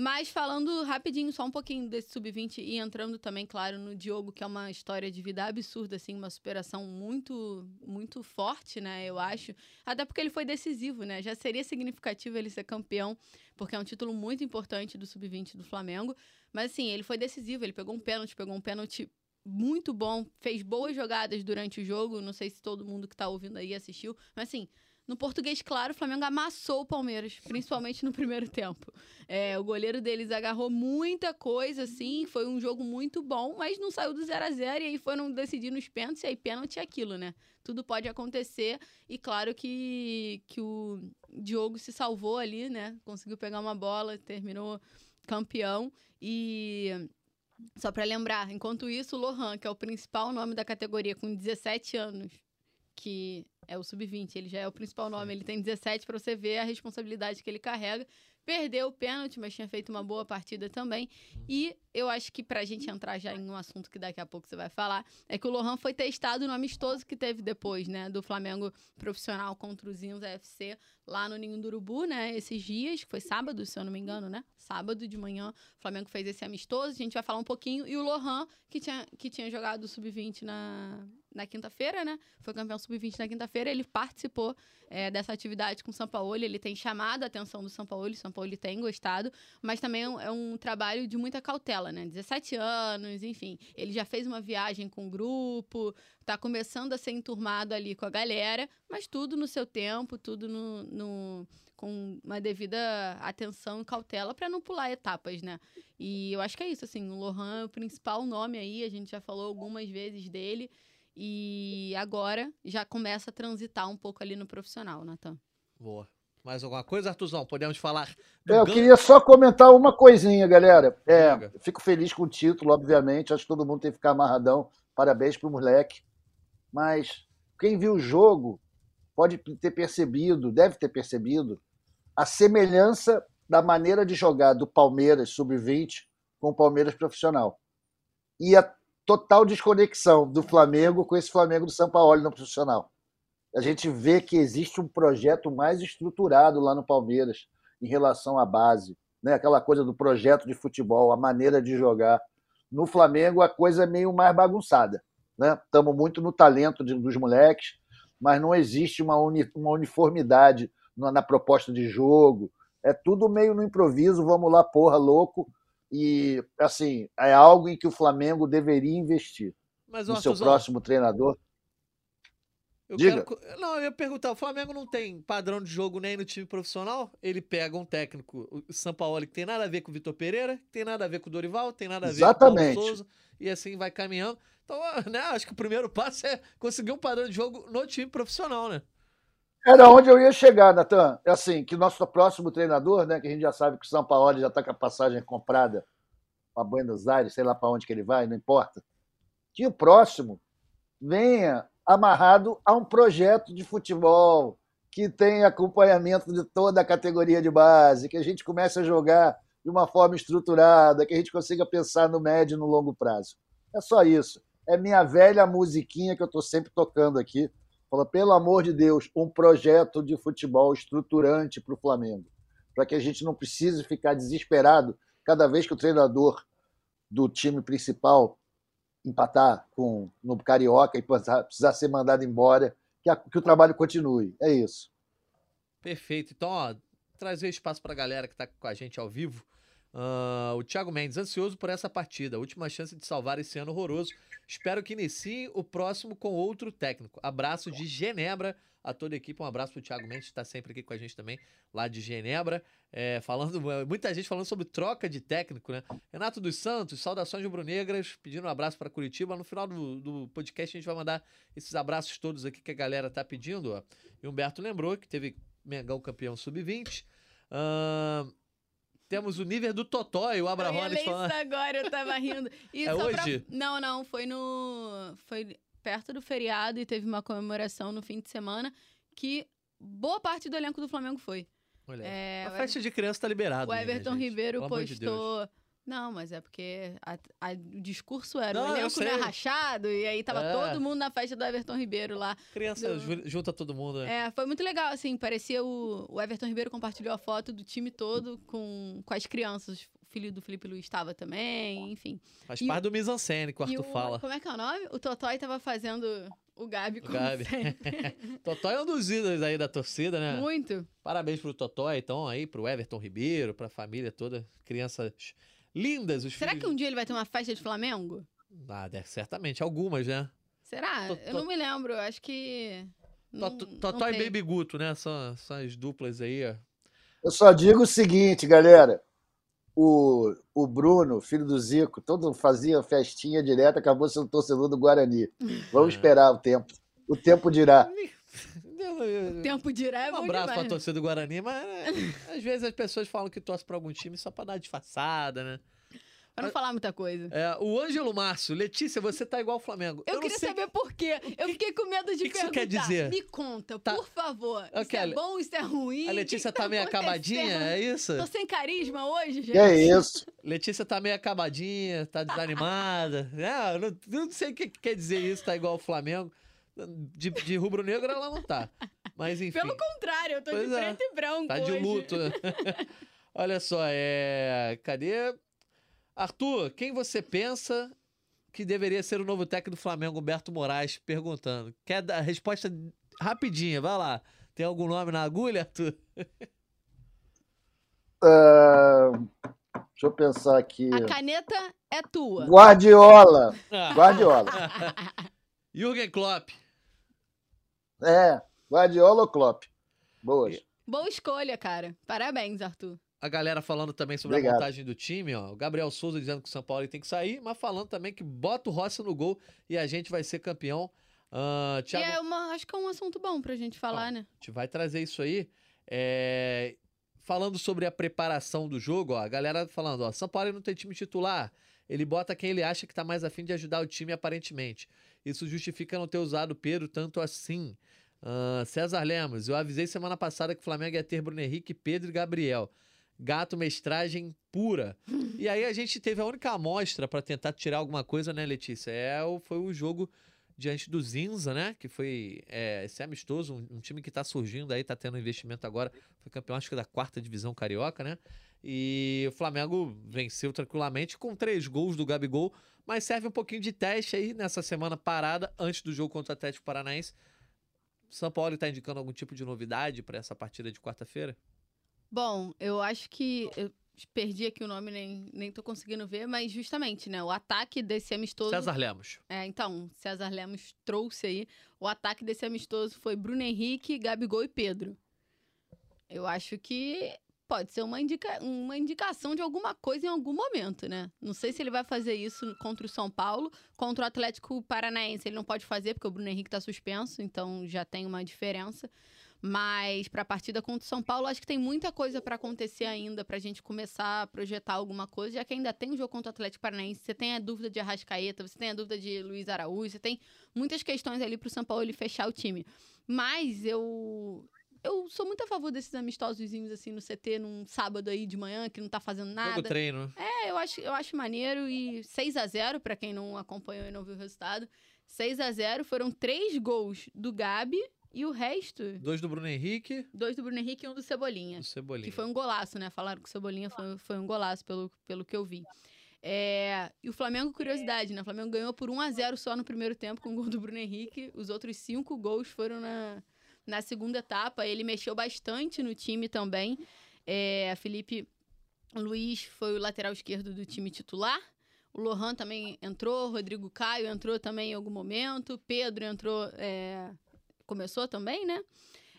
Mas falando rapidinho, só um pouquinho desse sub-20 e entrando também, claro, no Diogo, que é uma história de vida absurda, assim, uma superação muito, muito forte, né? Eu acho. Até porque ele foi decisivo, né? Já seria significativo ele ser campeão, porque é um título muito importante do sub-20 do Flamengo. Mas assim, ele foi decisivo, ele pegou um pênalti, pegou um pênalti muito bom, fez boas jogadas durante o jogo. Não sei se todo mundo que tá ouvindo aí assistiu, mas assim. No português, claro, o Flamengo amassou o Palmeiras, principalmente no primeiro tempo. É, o goleiro deles agarrou muita coisa, assim, foi um jogo muito bom, mas não saiu do 0 a 0 e aí foram decidir nos pênaltis, e aí pênalti é aquilo, né? Tudo pode acontecer, e claro que, que o Diogo se salvou ali, né? Conseguiu pegar uma bola, terminou campeão, e só pra lembrar, enquanto isso, o Lohan, que é o principal nome da categoria, com 17 anos, que é o sub-20, ele já é o principal nome, ele tem 17 pra você ver a responsabilidade que ele carrega. Perdeu o pênalti, mas tinha feito uma boa partida também. E eu acho que pra gente entrar já em um assunto que daqui a pouco você vai falar, é que o Lohan foi testado no amistoso que teve depois, né? Do Flamengo profissional contra os Zinhos FC lá no Ninho do Urubu, né? Esses dias, que foi sábado, se eu não me engano, né? Sábado de manhã, o Flamengo fez esse amistoso, a gente vai falar um pouquinho. E o Lohan, que tinha, que tinha jogado o Sub-20 na, na quinta-feira, né? Foi campeão sub-20 na quinta-feira. Ele participou é, dessa atividade com o São Paulo. Ele tem chamado a atenção do São Paulo. O São Paulo tem gostado, mas também é um, é um, trabalho de muita cautela, né? 17 anos, enfim. Ele já fez uma viagem com o grupo, tá começando a ser enturmado ali com a galera, mas tudo no seu tempo, tudo no, no com uma devida atenção e cautela para não pular etapas, né? E eu acho que é isso, assim, o Lohan é o principal nome aí, a gente já falou algumas vezes dele. E agora já começa a transitar um pouco ali no profissional, Natan. Boa. Mais alguma coisa, Artuzão? Podemos falar? É, eu queria só comentar uma coisinha, galera. É, fico feliz com o título, obviamente. Acho que todo mundo tem que ficar amarradão. Parabéns pro moleque. Mas quem viu o jogo pode ter percebido, deve ter percebido, a semelhança da maneira de jogar do Palmeiras sub-20 com o Palmeiras profissional. E a total desconexão do Flamengo com esse Flamengo do São Paulo no profissional. A gente vê que existe um projeto mais estruturado lá no Palmeiras em relação à base, né? aquela coisa do projeto de futebol, a maneira de jogar. No Flamengo, a coisa é meio mais bagunçada. Estamos né? muito no talento de, dos moleques, mas não existe uma, uni, uma uniformidade na, na proposta de jogo. É tudo meio no improviso, vamos lá, porra, louco, e, assim, é algo em que o Flamengo deveria investir. Mas, no seu próximo treinador. Eu Diga. Quero... Não, eu ia perguntar: o Flamengo não tem padrão de jogo nem no time profissional? Ele pega um técnico, o São Paulo, que tem nada a ver com o Vitor Pereira, que tem nada a ver com o Dorival, tem nada a ver Exatamente. com o Souza, e assim vai caminhando. Então, né, acho que o primeiro passo é conseguir um padrão de jogo no time profissional, né? Era onde eu ia chegar, Natan. É assim, que nosso próximo treinador, né, que a gente já sabe que o São Paulo já está com a passagem comprada para Buenos Aires, sei lá para onde que ele vai, não importa. Que o próximo venha amarrado a um projeto de futebol que tenha acompanhamento de toda a categoria de base, que a gente comece a jogar de uma forma estruturada, que a gente consiga pensar no médio e no longo prazo. É só isso. É minha velha musiquinha que eu estou sempre tocando aqui Fala, pelo amor de Deus, um projeto de futebol estruturante para o Flamengo, para que a gente não precise ficar desesperado cada vez que o treinador do time principal empatar com no Carioca e precisar ser mandado embora, que, a, que o trabalho continue. É isso. Perfeito. Então, ó, trazer espaço para a galera que está com a gente ao vivo. Uh, o Thiago Mendes, ansioso por essa partida. Última chance de salvar esse ano horroroso. Espero que inicie o próximo com outro técnico. Abraço de Genebra a toda a equipe. Um abraço pro Thiago Mendes, que está sempre aqui com a gente também, lá de Genebra. É, falando, muita gente falando sobre troca de técnico, né? Renato dos Santos, saudações rubro-negras, pedindo um abraço para Curitiba. No final do, do podcast, a gente vai mandar esses abraços todos aqui que a galera tá pedindo. Ó. E Humberto lembrou que teve Mengão campeão sub-20. Uh, temos o nível do Totó e o Abrahones falando. Isso agora, eu tava rindo. E é hoje? Pra... Não, não, foi no. Foi perto do feriado e teve uma comemoração no fim de semana que boa parte do elenco do Flamengo foi. Olha, é, a festa de criança tá liberado. O né, Everton né, Ribeiro postou não, mas é porque a, a, o discurso era não, o elenco não é rachado, e aí tava é. todo mundo na festa do Everton Ribeiro lá. Criança do... junta todo mundo, né? É, foi muito legal, assim, parecia o, o Everton Ribeiro compartilhou a foto do time todo com, com as crianças. O filho do Felipe Luiz estava também, enfim. Faz e parte o, do mise-en-scène, que o Arthur o, fala. Como é que é o nome? O Totói tava fazendo o Gabi, como o Gabi. Totói é um dos ídolos aí da torcida, né? Muito. Parabéns pro Totói, então, aí, pro Everton Ribeiro, pra família toda, crianças lindas os Será filhos. que um dia ele vai ter uma festa de Flamengo? Ah, certamente. Algumas, né? Será? Eu não me lembro. Acho que. Totó e Baby Guto, né? São, são as duplas aí, ó. Eu só digo o seguinte, galera. O, o Bruno, filho do Zico, todo fazia festinha direto, acabou sendo torcedor do Guarani. Vamos é. esperar o tempo. O tempo dirá. O tempo dirá é Um abraço demais. pra torcida do Guarani, mas é, às vezes as pessoas falam que torce pra algum time só pra dar disfarçada, né? Pra não falar muita coisa. É, o Ângelo Márcio, Letícia, você tá igual ao Flamengo. Eu, não queria saber por quê. Eu fiquei com medo de que que isso perguntar. quer dizer? Me conta, Tá. por favor. Isso Ok, é Ale- bom, isso é ruim? A O que Letícia que tá meio acabadinha, é isso? Tô sem carisma hoje, gente. Que é isso? Letícia tá meio acabadinha, tá desanimada. É, eu não, eu não sei o que que quer dizer isso, tá igual ao Flamengo. De, de rubro-negro ela não tá. Mas enfim. Pelo contrário, eu tô Pois de é. preto e branco Tá de hoje. luto. Olha só, é. Cadê? Arthur, quem você pensa que deveria ser o novo técnico do Flamengo, Humberto Moraes, perguntando? Quer dar a resposta rapidinha? Vai lá. Tem algum nome na agulha, Arthur? Ah, deixa eu pensar aqui. A caneta é tua. Guardiola. Guardiola. Jürgen Klopp. É, Guardiola ou Klopp? Boas. Boa escolha, cara. Parabéns, Arthur. A galera falando também sobre a Obrigado. montagem do time, ó. O Gabriel Souza dizendo que o São Paulo tem que sair, mas falando também que bota o Rossi no gol e a gente vai ser campeão. Ah, Thiago... E é uma, acho que é um assunto bom pra gente falar, né? A gente vai trazer isso aí. É, Falando sobre a preparação do jogo, ó, a galera falando, ó, São Paulo não tem time titular. Ele bota quem ele acha que tá mais afim de ajudar o time, aparentemente. Isso justifica não ter usado Pedro tanto assim. Ah, César Lemos, eu avisei semana passada que o Flamengo ia ter Bruno Henrique, Pedro e Gabriel. Gato mestragem pura. e aí a gente teve a única amostra pra tentar tirar alguma coisa, né, Letícia? É, foi o jogo diante do Zinza, né? Que foi é, esse amistoso, um, um time que tá surgindo aí, tá tendo investimento agora. Foi campeão, acho que da quarta divisão carioca, né? E o Flamengo venceu tranquilamente com três gols do Gabigol, mas serve um pouquinho de teste aí nessa semana parada antes do jogo contra o Atlético Paranaense. São Paulo tá indicando algum tipo de novidade pra essa partida de quarta-feira? Bom, eu acho que. Eu perdi aqui o nome, nem, nem tô conseguindo ver, mas justamente, né? O ataque desse amistoso. César Lemos. É, então, César Lemos trouxe aí. O ataque desse amistoso foi Bruno Henrique, Gabigol e Pedro. Eu acho que pode ser uma, indica uma indicação de alguma coisa em algum momento, né? Não sei se ele vai fazer isso contra o São Paulo. Contra o Atlético Paranaense ele não pode fazer, porque o Bruno Henrique tá suspenso, então já tem uma diferença. Mas para a partida contra o São Paulo, acho que tem muita coisa para acontecer ainda pra gente começar a projetar alguma coisa, já que ainda tem o jogo contra o Atlético Paranaense, você tem a dúvida de Arrascaeta, você tem a dúvida de Luiz Araújo, você tem muitas questões ali pro São Paulo ele fechar o time. Mas eu eu sou muito a favor desses amistosozinhos assim no CT num sábado aí de manhã que não tá fazendo Jogo nada. treino. É, eu acho, eu acho maneiro e 6 a 0 pra quem não acompanhou e não viu o resultado. 6 a 0 foram três gols do Gabi e o resto, Dois do Bruno Henrique dois do Bruno Henrique e um do Cebolinha. do Cebolinha. Que foi um golaço, né? Falaram que o Cebolinha foi, foi um golaço, pelo, pelo que eu vi. É, e o Flamengo, curiosidade, né? O Flamengo ganhou por 1 a 0 só no primeiro tempo com o gol do Bruno Henrique. Os outros cinco gols foram na, na segunda etapa. Ele mexeu bastante no time também. É, Felipe Luiz foi o lateral esquerdo do time titular. O Lohan também entrou, Rodrigo Caio entrou também em algum momento, Pedro entrou, é, começou também, né?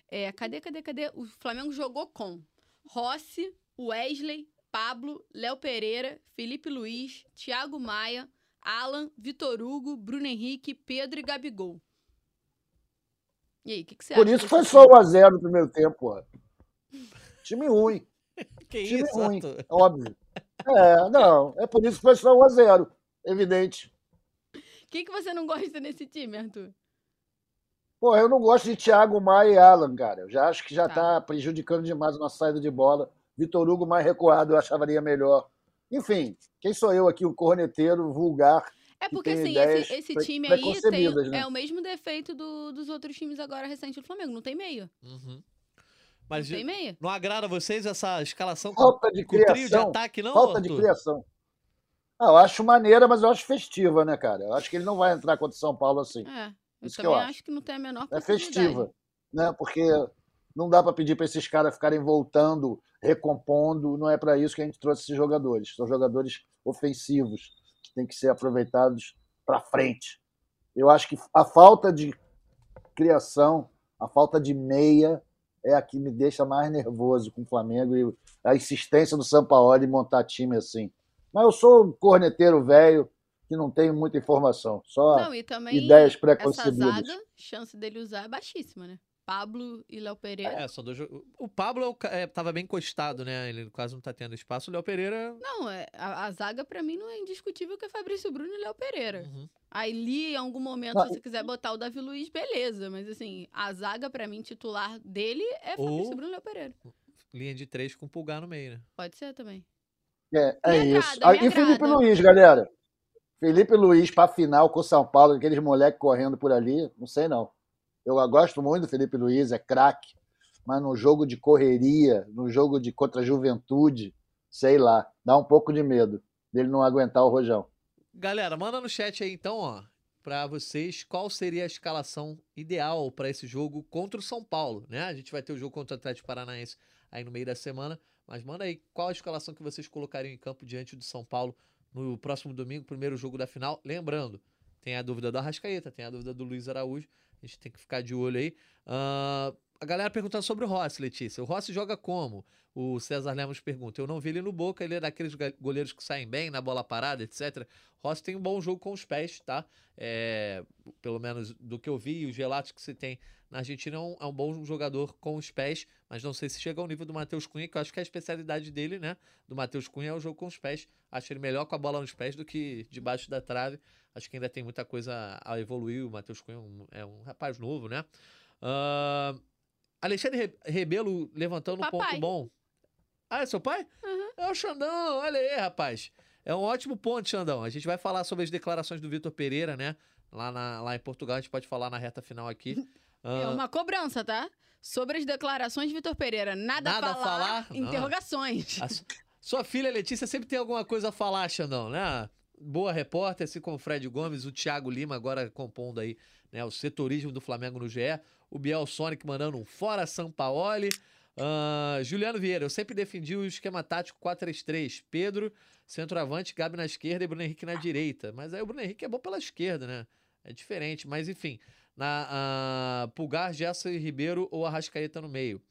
É, cadê, cadê, cadê? O Flamengo jogou com Rossi, Wesley, Pablo, Léo Pereira, Felipe Luiz, Thiago Maia, Alan, Vitor Hugo, Bruno Henrique, Pedro e Gabigol. E aí, o que, que você Por acha? isso foi só time? 1x0 no primeiro tempo. Ó. Time ruim. Que Time isso, ruim, Arthur? óbvio. É, não. É por isso que foi só 1x0. Evidente. O que, que você não gosta nesse time, Arthur? Pô, eu não gosto de Thiago Maia e Alan, cara. Eu já acho que já Tá. tá prejudicando demais a nossa saída de bola. Vitor Hugo mais recuado, eu acharia melhor. Enfim, quem sou eu aqui, o corneteiro vulgar? É que porque, tem assim, ideias esse, esse time aí tem, né? é o mesmo defeito do- dos outros times agora recentes do Flamengo. Não tem meio. Uhum. Mas Não tem meio. não agrada a vocês essa escalação com, Falta de com o trio de criação. ataque, não, Falta de Arthur? criação. Ah, eu acho maneira, mas eu acho festiva, né, cara? Eu acho que ele não vai entrar contra o São Paulo assim. É, eu Isso que também eu acho. acho. que não tem a menor É festiva, né? Porque não dá para pedir para esses caras ficarem voltando, recompondo. Não é para isso que a gente trouxe esses jogadores. São jogadores ofensivos que têm que ser aproveitados para frente. Eu acho que a falta de criação, a falta de meia é a que me deixa mais nervoso com o Flamengo e a insistência do Sampaoli em montar time assim. Mas eu sou um corneteiro velho que não tenho muita informação, só Não, e também ideias essa preconcebidas. zaga, chance dele usar é baixíssima, né? Pablo e Léo Pereira. É, são dois. O Pablo é é, tava bem encostado, né? Ele quase não tá tendo espaço. O Léo Pereira. Não, é, a, a zaga pra mim não é indiscutível que é Fabrício Bruno e Léo Pereira. Uhum. Aí li em algum momento, Não, se você quiser botar o Davi Luiz, beleza. Mas assim, a zaga pra mim titular dele é Fabrício Ou- Bruno e Léo Pereira. Linha de três com pulgar no meio, né? Pode ser também. É, é Me isso. agrada, Ah, e Felipe. Luiz, galera? Felipe Luiz para final com o São Paulo, aqueles moleques correndo por ali, não sei não. Eu gosto muito do Felipe Luiz, é craque, mas no jogo de correria, no jogo de contra a juventude, sei lá, dá um pouco de medo dele não aguentar o rojão. Galera, manda no chat aí então, ó, pra vocês qual seria a escalação ideal pra esse jogo contra o São Paulo, né? A gente vai ter o jogo contra o Atlético Paranaense aí no meio da semana, mas manda aí qual a escalação que vocês colocariam em campo diante do São Paulo no próximo domingo, primeiro jogo da final. Lembrando, tem a dúvida do Arrascaeta, tem a dúvida do Luiz Araújo, a gente tem que ficar de olho aí. Ah, a galera perguntando sobre o Rossi, Letícia. O Rossi joga como? O César Lemos pergunta. Eu não vi ele no Boca, ele é daqueles goleiros que saem bem na bola parada, etc. Rossi tem um bom jogo com os pés, tá? É, pelo menos do que eu vi, e os relatos que se tem na Argentina é um, é um bom jogador com os pés, mas não sei se chega ao nível do Matheus Cunha, que eu acho que é a especialidade dele, né? Do Matheus Cunha é o jogo com os pés. Acho ele melhor com a bola nos pés do que debaixo da trave. Acho que ainda tem muita coisa a evoluir. O Matheus Cunha é um, é um rapaz novo, né? Ah, Alexandre Re- Rebelo levantando um ponto Papai. bom. Ah, é seu pai? É o Xandão, olha aí, rapaz. É um ótimo ponto, Xandão. A gente vai falar sobre as declarações do Vitor Pereira, né? Lá, na- lá em Portugal, a gente pode falar na reta final aqui. É Ah, uma cobrança, tá? Sobre as declarações de Vitor Pereira. Nada, Nada a a falar, falar? Não. interrogações. a su- sua filha Letícia sempre tem alguma coisa a falar, Xandão, né? Boa repórter, assim como o Fred Gomes, o Thiago Lima agora compondo aí né, o setorismo do Flamengo no GE, o Biel Sonic mandando um fora Sampaoli, Ah, Juliano Vieira, eu sempre defendi o esquema tático 4-3-3, Pedro, centroavante, Gabi na esquerda e Bruno Henrique na direita, mas aí o Bruno Henrique é bom pela esquerda, né? É diferente, mas enfim, na ah, Pulgar, Gerson e Ribeiro ou Arrascaeta no meio.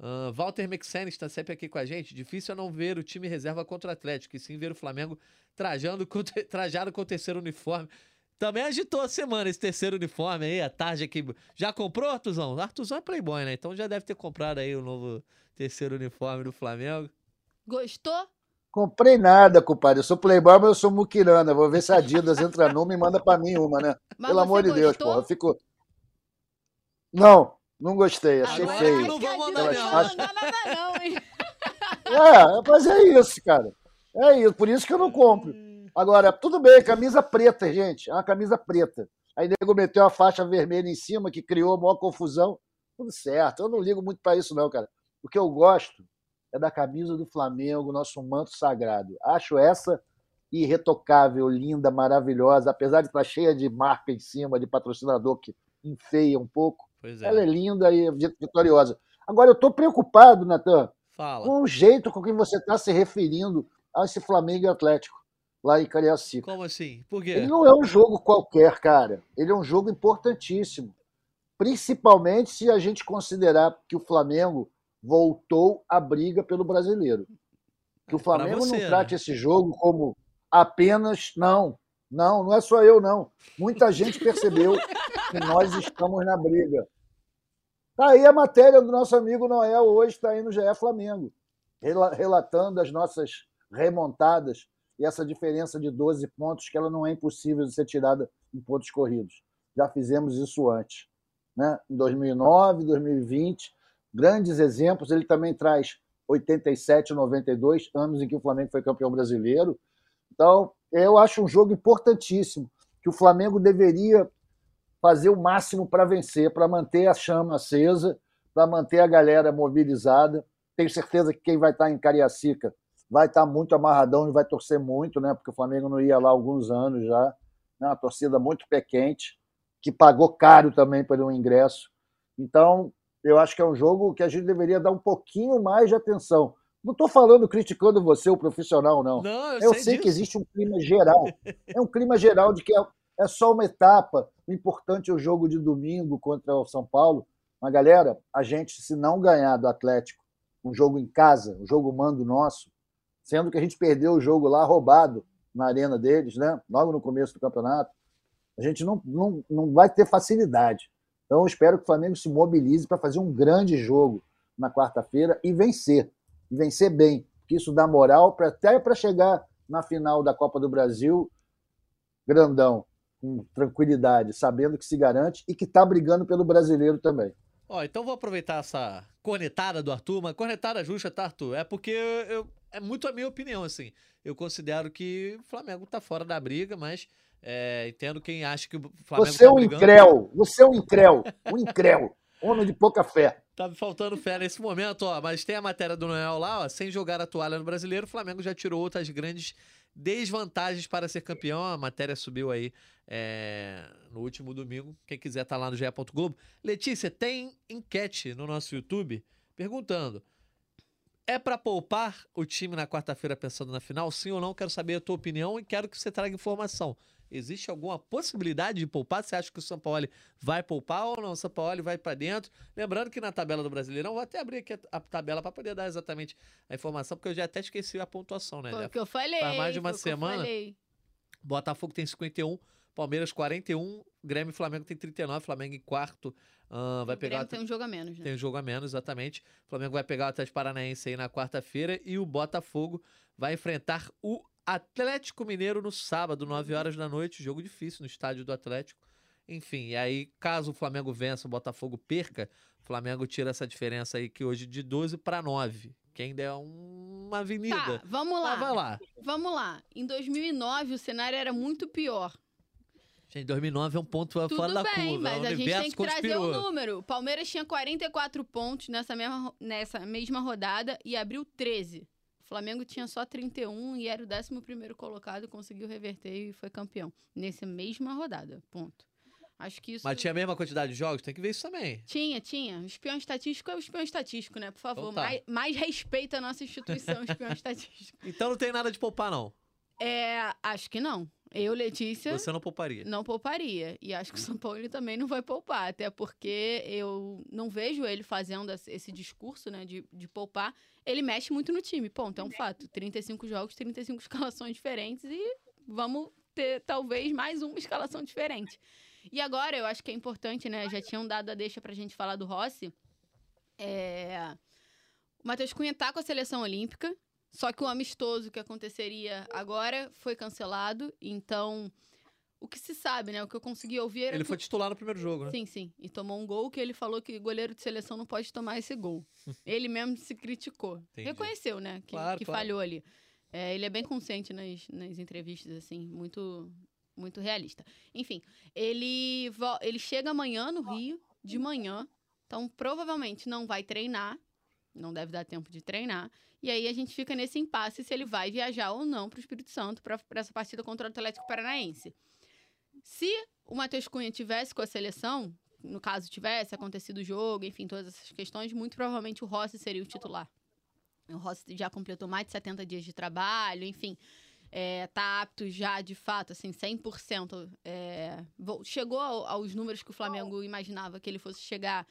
Ah, Walter Mexene está sempre aqui com a gente. Difícil é não ver o time reserva contra o Atlético, e sim ver o Flamengo trajando com, trajado com o terceiro uniforme. Também agitou a semana esse terceiro uniforme aí, a tarde aqui. Já comprou, Artuzão? Artuzão é playboy, né? Então já deve ter comprado aí o novo terceiro uniforme do Flamengo. Gostou? Comprei nada, compadre. Eu sou playboy, mas eu sou muquirana. Vou ver se a Adidas entra numa e manda pra mim uma, né? Mas Pelo amor de Deus, porra. Eu fico... Não, não gostei. Achei Agora feio. Não vão a mandar não. Não nada não, hein? É, mas é isso, cara. É isso. Por isso que eu não compro. Agora, tudo bem, camisa preta, gente. É uma camisa preta. Aí nego meteu a faixa vermelha em cima, que criou a maior confusão. Tudo certo. Eu não ligo muito pra isso, não, cara. O que eu gosto é da camisa do Flamengo, nosso manto sagrado. Acho essa irretocável, linda, maravilhosa, apesar de estar cheia de marca em cima, de patrocinador que enfeia um pouco. Pois é. Ela é linda e vitoriosa. Agora, eu estou preocupado, Natan, com o jeito com que você está se referindo a esse Flamengo e Atlético, lá em Cariacica. Como assim? Por quê? Ele não é um jogo qualquer, cara. Ele é um jogo importantíssimo. Principalmente se a gente considerar que o Flamengo voltou à briga pelo brasileiro. Que o É, pra Flamengo você, não trate né? esse jogo como apenas. Não, não, não é só eu, não. Muita gente percebeu que nós estamos na briga. Tá aí a matéria do nosso amigo Noel hoje, está aí no GE Flamengo, rela- relatando as nossas remontadas e essa diferença de 12 pontos, que ela não é impossível de ser tirada em pontos corridos. Já fizemos isso antes. Né? Em 2009, 2020, grandes exemplos. Ele também traz 87 e 92, anos em que o Flamengo foi campeão brasileiro. Então, eu acho um jogo importantíssimo, que o Flamengo deveria fazer o máximo para vencer, para manter a chama acesa, para manter a galera mobilizada. Tenho certeza que quem vai estar em Cariacica vai estar muito amarradão e vai torcer muito, né? Porque o Flamengo não ia lá há alguns anos já. Né? Uma torcida muito pé quente, que pagou caro também pelo ingresso. Então, eu acho que é um jogo que a gente deveria dar um pouquinho mais de atenção. Não estou falando criticando você, o profissional, não. Não, eu, Eu sei, sei que existe um clima geral. É um clima geral de que é, é só uma etapa. O importante é o jogo de domingo contra o São Paulo. Mas, galera, a gente, se não ganhar do Atlético, um jogo em casa, um jogo mando nosso, sendo que a gente perdeu o jogo lá roubado na arena deles, né? logo no começo do campeonato, a gente não, não, não vai ter facilidade. Então, eu espero que o Flamengo se mobilize para fazer um grande jogo na quarta-feira e vencer. E vencer bem, porque isso dá moral pra, até para chegar na final da Copa do Brasil grandão, com tranquilidade, sabendo que se garante e que está brigando pelo brasileiro também. Ó, então vou aproveitar essa cornetada do Arthur, uma cornetada justa, tá, Arthur? É porque eu, é muito a minha opinião, assim. Eu considero que o Flamengo tá fora da briga, mas é, entendo quem acha que o Flamengo Você é tá um brigando. incréu, você é um incréu, um incréu, homem de pouca fé. Tá me faltando fé nesse momento, ó. Mas tem a matéria do Noel lá, ó. Sem jogar a toalha no brasileiro, o Flamengo já tirou outras grandes desvantagens para ser campeão. A matéria subiu aí é, no último domingo. Quem quiser tá lá no GE. Globo. Letícia, tem enquete no nosso YouTube perguntando: é para poupar o time na quarta-feira pensando na final? Sim ou não? Quero saber a tua opinião e quero que você traga informação. Existe alguma possibilidade de poupar? Você acha que o São Paulo vai poupar ou não? O São Paulo vai para dentro. Lembrando que na tabela do Brasileirão, vou até abrir aqui a, tabela para poder dar exatamente a informação, porque eu já até esqueci a pontuação, né? Foi o que eu falei. faz mais de uma semana. falei. Botafogo tem 51, Palmeiras 41, Grêmio e Flamengo tem 39, Flamengo em quarto. ah, vai o pegar Grêmio tem um jogo a menos, né? tem um jogo a menos, exatamente. O Flamengo vai pegar o Atlético Paranaense aí na quarta-feira e o Botafogo vai enfrentar o Atlético Mineiro no sábado, 9 horas da noite. Jogo difícil no estádio do Atlético. Enfim, e aí, caso o Flamengo vença, o Botafogo perca, o Flamengo tira essa diferença aí que hoje de 12 para 9, que ainda é uma avenida. Tá, vamos lá. Vai lá. Vamos lá. Em 2009, o cenário era muito pior. Gente, 2009 é um ponto Tudo fora da bem, curva. mas o a gente tem que trazer conspirou. o número. O Palmeiras tinha 44 pontos nessa mesma, nessa mesma rodada e abriu 13. O Flamengo tinha só 31 e era o 11 colocado, conseguiu reverter e foi campeão. Nessa mesma rodada, ponto. Acho que isso... Mas tinha a mesma quantidade de jogos? Tem que ver isso também. Tinha, tinha. O espião estatístico é o espião estatístico, né? Por favor, Então tá. mais, mais respeito à nossa instituição, espião estatístico. Então não tem nada de poupar, não. É, acho que não. Eu, Letícia, Você não pouparia. não pouparia. E acho que o São Paulo também não vai poupar, até porque eu não vejo ele fazendo esse- esse discurso, né, de, de poupar. Ele mexe muito no time, ponto, é um fato. 35 jogos, 35 escalações diferentes e vamos ter talvez mais uma escalação diferente. E agora eu acho que é importante, né, já tinham dado a deixa pra gente falar do Rossi. É... O Matheus Cunha tá com a seleção olímpica, só que o amistoso que aconteceria agora foi cancelado, então o que se sabe, né? O que eu consegui ouvir era Ele que foi titular no primeiro jogo, né? Sim, sim. E tomou um gol que ele falou que goleiro de seleção não pode tomar esse gol. ele mesmo se criticou. Entendi. Reconheceu, né? Que, Claro, que claro. falhou ali. É, ele é bem consciente nas, nas entrevistas, assim, muito, muito realista. Enfim, ele, vo- ele chega amanhã no Rio, de manhã. Então, provavelmente não vai treinar. Não deve dar tempo de treinar. E aí a gente fica nesse impasse se ele vai viajar ou não para o Espírito Santo para essa partida contra o Atlético Paranaense. Se o Matheus Cunha tivesse com a seleção, no caso tivesse acontecido o jogo, enfim, todas essas questões, muito provavelmente o Rossi seria o titular. O Rossi já completou mais de 70 dias de trabalho, enfim, é, tá apto já de fato, assim, 100%. É, chegou ao- aos números que o Flamengo imaginava que ele fosse chegar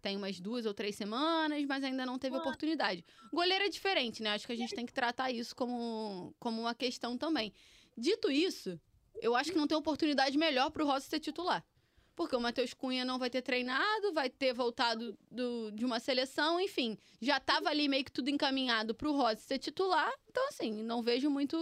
tem umas duas ou três semanas, mas ainda não teve oportunidade. Goleiro é diferente, né? Acho que a gente tem que tratar isso como, como uma questão também. Dito isso, eu acho que não tem oportunidade melhor pro Rossi ser titular. Porque o Matheus Cunha não vai ter treinado, vai ter voltado do- de uma seleção, enfim. Já tava ali meio que tudo encaminhado pro Rossi ser titular. Então, assim, não vejo muito,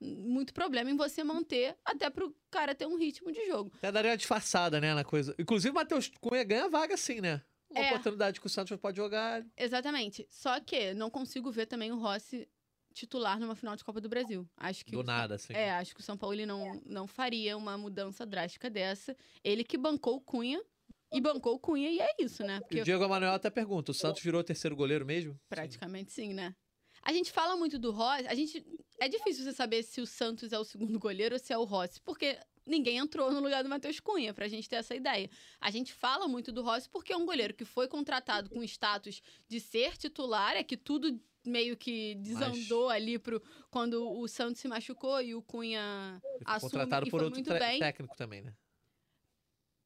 muito problema em você manter, até pro cara ter um ritmo de jogo. Até daria uma disfarçada, né, na coisa. Inclusive, o Matheus Cunha ganha vaga sim, né? Uma É. oportunidade que o Santos pode jogar. Exatamente. Só que não consigo ver também o Rossi titular numa final de Copa do Brasil. Acho que Do nada, assim. É, acho que o São Paulo ele não, não faria uma mudança drástica dessa. Ele que bancou o Cunha e bancou o Cunha e é isso, né? E Porque o Diego Emanuel até pergunta: o Santos virou o terceiro goleiro mesmo? praticamente sim, né? A gente fala muito do Rossi, a gente é difícil você saber se o Santos é o segundo goleiro ou se é o Rossi, porque ninguém entrou no lugar do Matheus Cunha, pra gente ter essa ideia. A gente fala muito do Rossi porque é um goleiro que foi contratado com status de ser titular, é que tudo meio que desandou ali pro quando o Santos se machucou e o Cunha contratado e por outro muito bem. técnico também, né?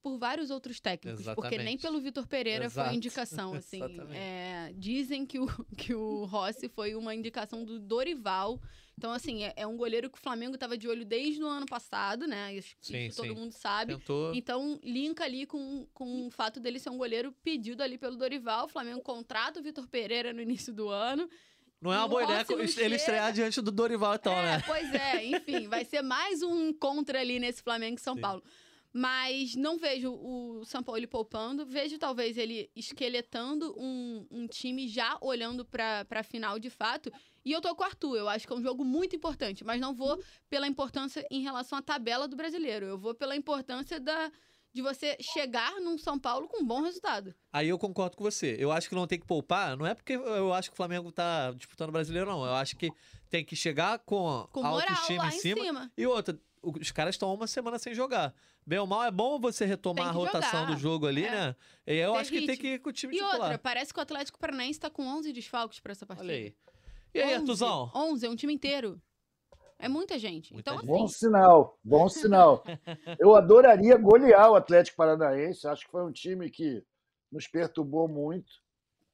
Por vários outros técnicos, porque nem Exatamente. pelo Vitor Pereira foi Exato. indicação, assim. Exatamente. É, dizem que o, que o Rossi foi uma indicação do Dorival. Então, assim, é, é um goleiro que o Flamengo estava de olho desde o ano passado, né? Isso, Sim, isso todo sim. mundo sabe. Tentou. Então, linka ali com, com o fato dele ser um goleiro pedido ali pelo Dorival. O Flamengo contrata o Vitor Pereira no início do ano. Não é uma boa ideia ele chega. estrear diante do Dorival, então, é, né? pois é, enfim, vai ser mais um encontro ali nesse Flamengo e São Sim. Paulo. Mas não vejo o São Paulo poupando, vejo talvez ele esqueletando um, um time já olhando pra, pra final de fato. E eu tô com o Arthur, eu acho que é um jogo muito importante, mas não vou pela importância em relação à tabela do brasileiro. Eu vou pela importância da, de você chegar num São Paulo com um bom resultado. Aí eu concordo com você. Eu acho que não tem que poupar, não é porque eu acho que o Flamengo tá disputando o brasileiro, não. Eu acho que tem que chegar com, Com a moral autoestima lá em em cima. cima. E outra, os caras estão uma semana sem jogar. Bem ou mal, é bom você retomar a Tem rotação jogar. do jogo ali, É. né? E eu Ter acho que tem ritmo. que ir com o time E titular. outra, parece que o Atlético Paranaense tá com 11 desfalques pra essa partida. Olha aí. E aí, 11, Artuzão? 11, é um time inteiro. É muita gente. Muita então, gente. Bom assim, sinal, bom sinal. Eu adoraria golear o Atlético Paranaense. Acho que foi um time que nos perturbou muito.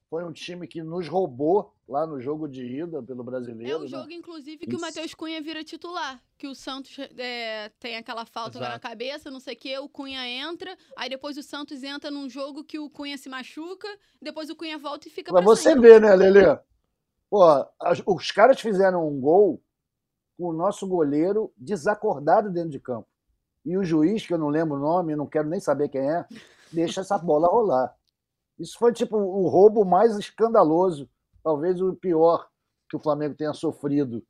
Foi um time que nos roubou lá no jogo de ida pelo é brasileiro. o né? jogo, inclusive, que o Isso. Matheus Cunha vira titular. Que o Santos é, tem aquela falta na Exato. cabeça, não sei o quê, o Cunha entra, aí depois o Santos entra num jogo que o Cunha se machuca, depois o Cunha volta e fica Pra pra você sempre. ver, né, Lelê? Pô, os caras fizeram um gol com o nosso goleiro desacordado dentro de campo. E o juiz, que eu não lembro o nome, não quero nem saber quem é, deixa essa bola rolar. Isso foi tipo o roubo mais escandaloso, talvez o pior que o Flamengo tenha sofrido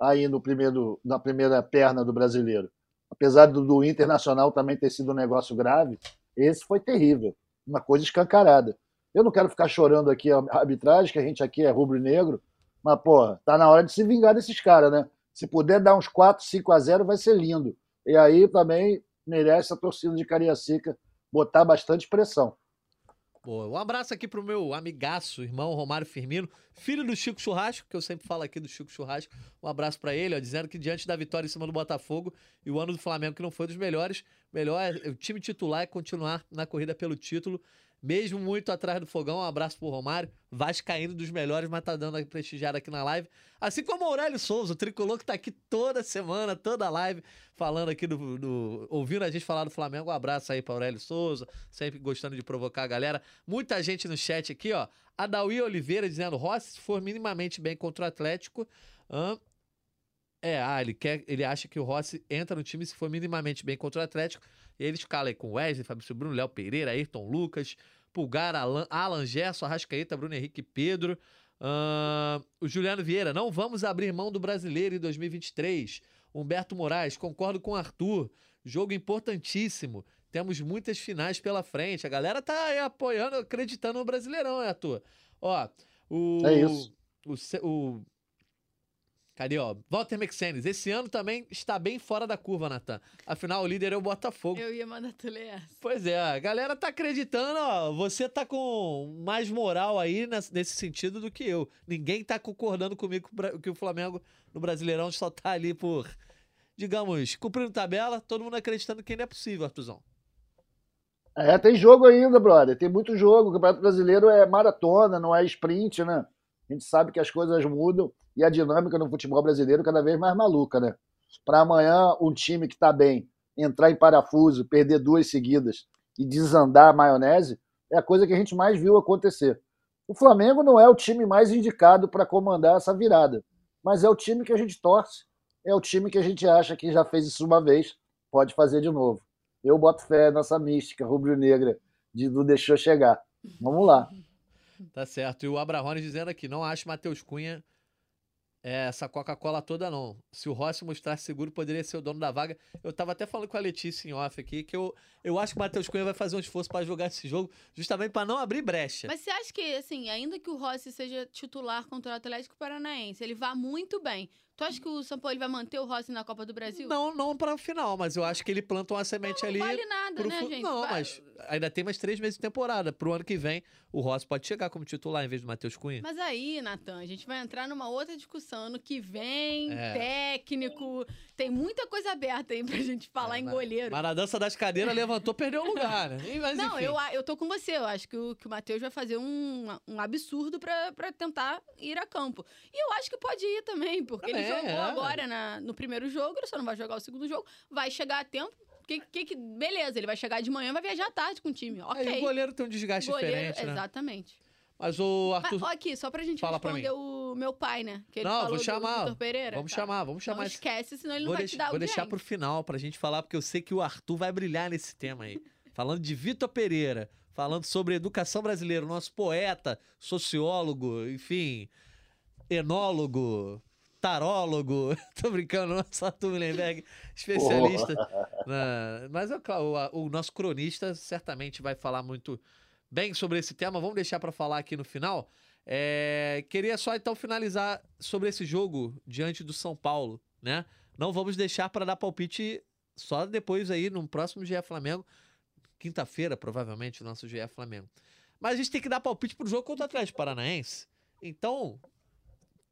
aí no primeiro, na primeira perna do brasileiro. Apesar do, do Internacional também ter sido um negócio grave, esse foi terrível, uma coisa escancarada. Eu não quero ficar chorando aqui a arbitragem, que a gente aqui é rubro-negro, mas, pô, tá na hora de se vingar desses caras, né? Se puder dar uns 4, 5 a 0, vai ser lindo. E aí também merece a torcida de Cariacica botar bastante pressão. Pô, um abraço aqui pro meu amigaço, irmão Romário Firmino, filho do Chico Churrasco, que eu sempre falo aqui do Chico Churrasco. Um abraço pra ele, ó, dizendo que diante da vitória em cima do Botafogo e o ano do Flamengo que não foi dos melhores, melhor é o time titular é continuar na corrida pelo título, mesmo muito atrás do fogão. Um abraço pro Romário, Vascaíno dos melhores, mas tá dando prestigiada aqui na live. Assim como o Aurélio Souza, o tricolor que tá aqui toda semana, toda live, falando aqui do, do- ouvindo a gente falar do Flamengo. Um abraço aí pra Aurélio Souza, sempre gostando de provocar a galera. Muita gente no chat aqui, ó. Adawi Oliveira dizendo: Rossi, se for minimamente bem contra o Atlético. hã? É, ah, ele, quer, ele acha que o Rossi entra no time se for minimamente bem contra o Atlético. E ele escala aí com Wesley, Fabrício Bruno, Léo Pereira, Ayrton Lucas, Pulgar, Alan, Alan Gerson, Arrascaeta, Bruno Henrique Pedro. Ahn, o Juliano Vieira, não vamos abrir mão do brasileiro em 2023. Humberto Moraes, concordo com o Arthur. Jogo importantíssimo. Temos muitas finais pela frente. A galera tá aí apoiando, acreditando no Brasileirão, né, Arthur? Ó, o. É isso. O, Ce- o Cadê, ó? Walter Mexenes. Esse ano também está bem fora da curva, Natan. Afinal, o líder é o Botafogo. Eu ia mandar tu ler essa. Pois é, a galera tá acreditando, ó. Você tá com mais moral aí nes- nesse sentido do que eu. Ninguém tá concordando comigo que o Bra- que o Flamengo no Brasileirão só tá ali por, digamos, cumprindo tabela, todo mundo acreditando que ainda é possível, Artuzão. É, tem jogo ainda, brother. Tem muito jogo. O Campeonato Brasileiro é maratona, não é sprint, né? A gente sabe que as coisas mudam e a dinâmica no futebol brasileiro é cada vez mais maluca, né? Para amanhã, um time que está bem entrar em parafuso, perder duas seguidas e desandar a maionese, é a coisa que a gente mais viu acontecer. O Flamengo não é o time mais indicado para comandar essa virada, mas é o time que a gente torce, é o time que a gente acha que já fez isso uma vez, pode fazer de novo. Eu boto fé nessa mística rubro-negra de não deixou chegar. Vamos lá. Tá certo. E o Abrahones dizendo aqui, não acho Matheus Cunha é, essa Coca-Cola toda, não. Se o Rossi mostrasse seguro, poderia ser o dono da vaga. Eu tava até falando com a Letícia em off aqui, que eu, eu acho que o Matheus Cunha vai fazer um esforço pra jogar esse jogo, justamente pra não abrir brecha. Mas você acha que, assim, ainda que o Rossi seja titular contra o Atlético Paranaense, ele vá muito bem. Tu acha que o São Paulo vai manter o Rossi na Copa do Brasil? Não, não pra final, mas eu acho que ele planta uma semente ali. Não vale nada, né, fu- gente? Não, Vai- mas ainda tem mais três meses de temporada. Pro ano que vem, o Rossi pode chegar como titular em vez do Matheus Cunha. Mas aí, Natan, a gente vai entrar numa outra discussão. ano que vem, É. técnico. Tem muita coisa aberta aí pra gente falar É, em mas- goleiro. Mas na dança das cadeiras levantou, perdeu o lugar, né? Mas, Não, enfim. eu, eu tô com você. Eu acho que o, que o Matheus vai fazer um, um absurdo pra, pra tentar ir a campo. E eu acho que pode ir também, porque ele Também, jogou é. agora na- no primeiro jogo, ele só não vai jogar o segundo jogo. Vai chegar a tempo. Que, que, que- beleza, ele vai chegar de manhã vai viajar à tarde com o time. Ok. Aí o goleiro tem um desgaste Goleiro, diferente, né? Exatamente. Mas o Mas, Arthur. ó, aqui, só pra gente Fala responder o meu pai, né? Que ele Não, falou vou do chamar. Vitor Pereira. Vamos Tá. chamar, vamos chamar Não esse esquece, senão ele não Vou, vai deix- te dar vou deixar pro final pra gente falar, porque eu sei que o Arthur vai brilhar nesse tema aí. Falando de Vitor Pereira, falando sobre educação brasileira, nosso poeta, sociólogo, enfim, enólogo, tarólogo. Tô brincando, nosso Arthur Millenberg, especialista. na- Mas é claro, o, o nosso cronista certamente vai falar muito bem sobre esse tema. Vamos deixar pra falar aqui no final. É, queria só então finalizar sobre esse jogo diante do São Paulo, né? Não vamos deixar para dar palpite só depois aí no próximo GE Flamengo, quinta-feira provavelmente o nosso GE Flamengo. Mas a gente tem que dar palpite pro jogo contra o Atlético Paranaense. Então,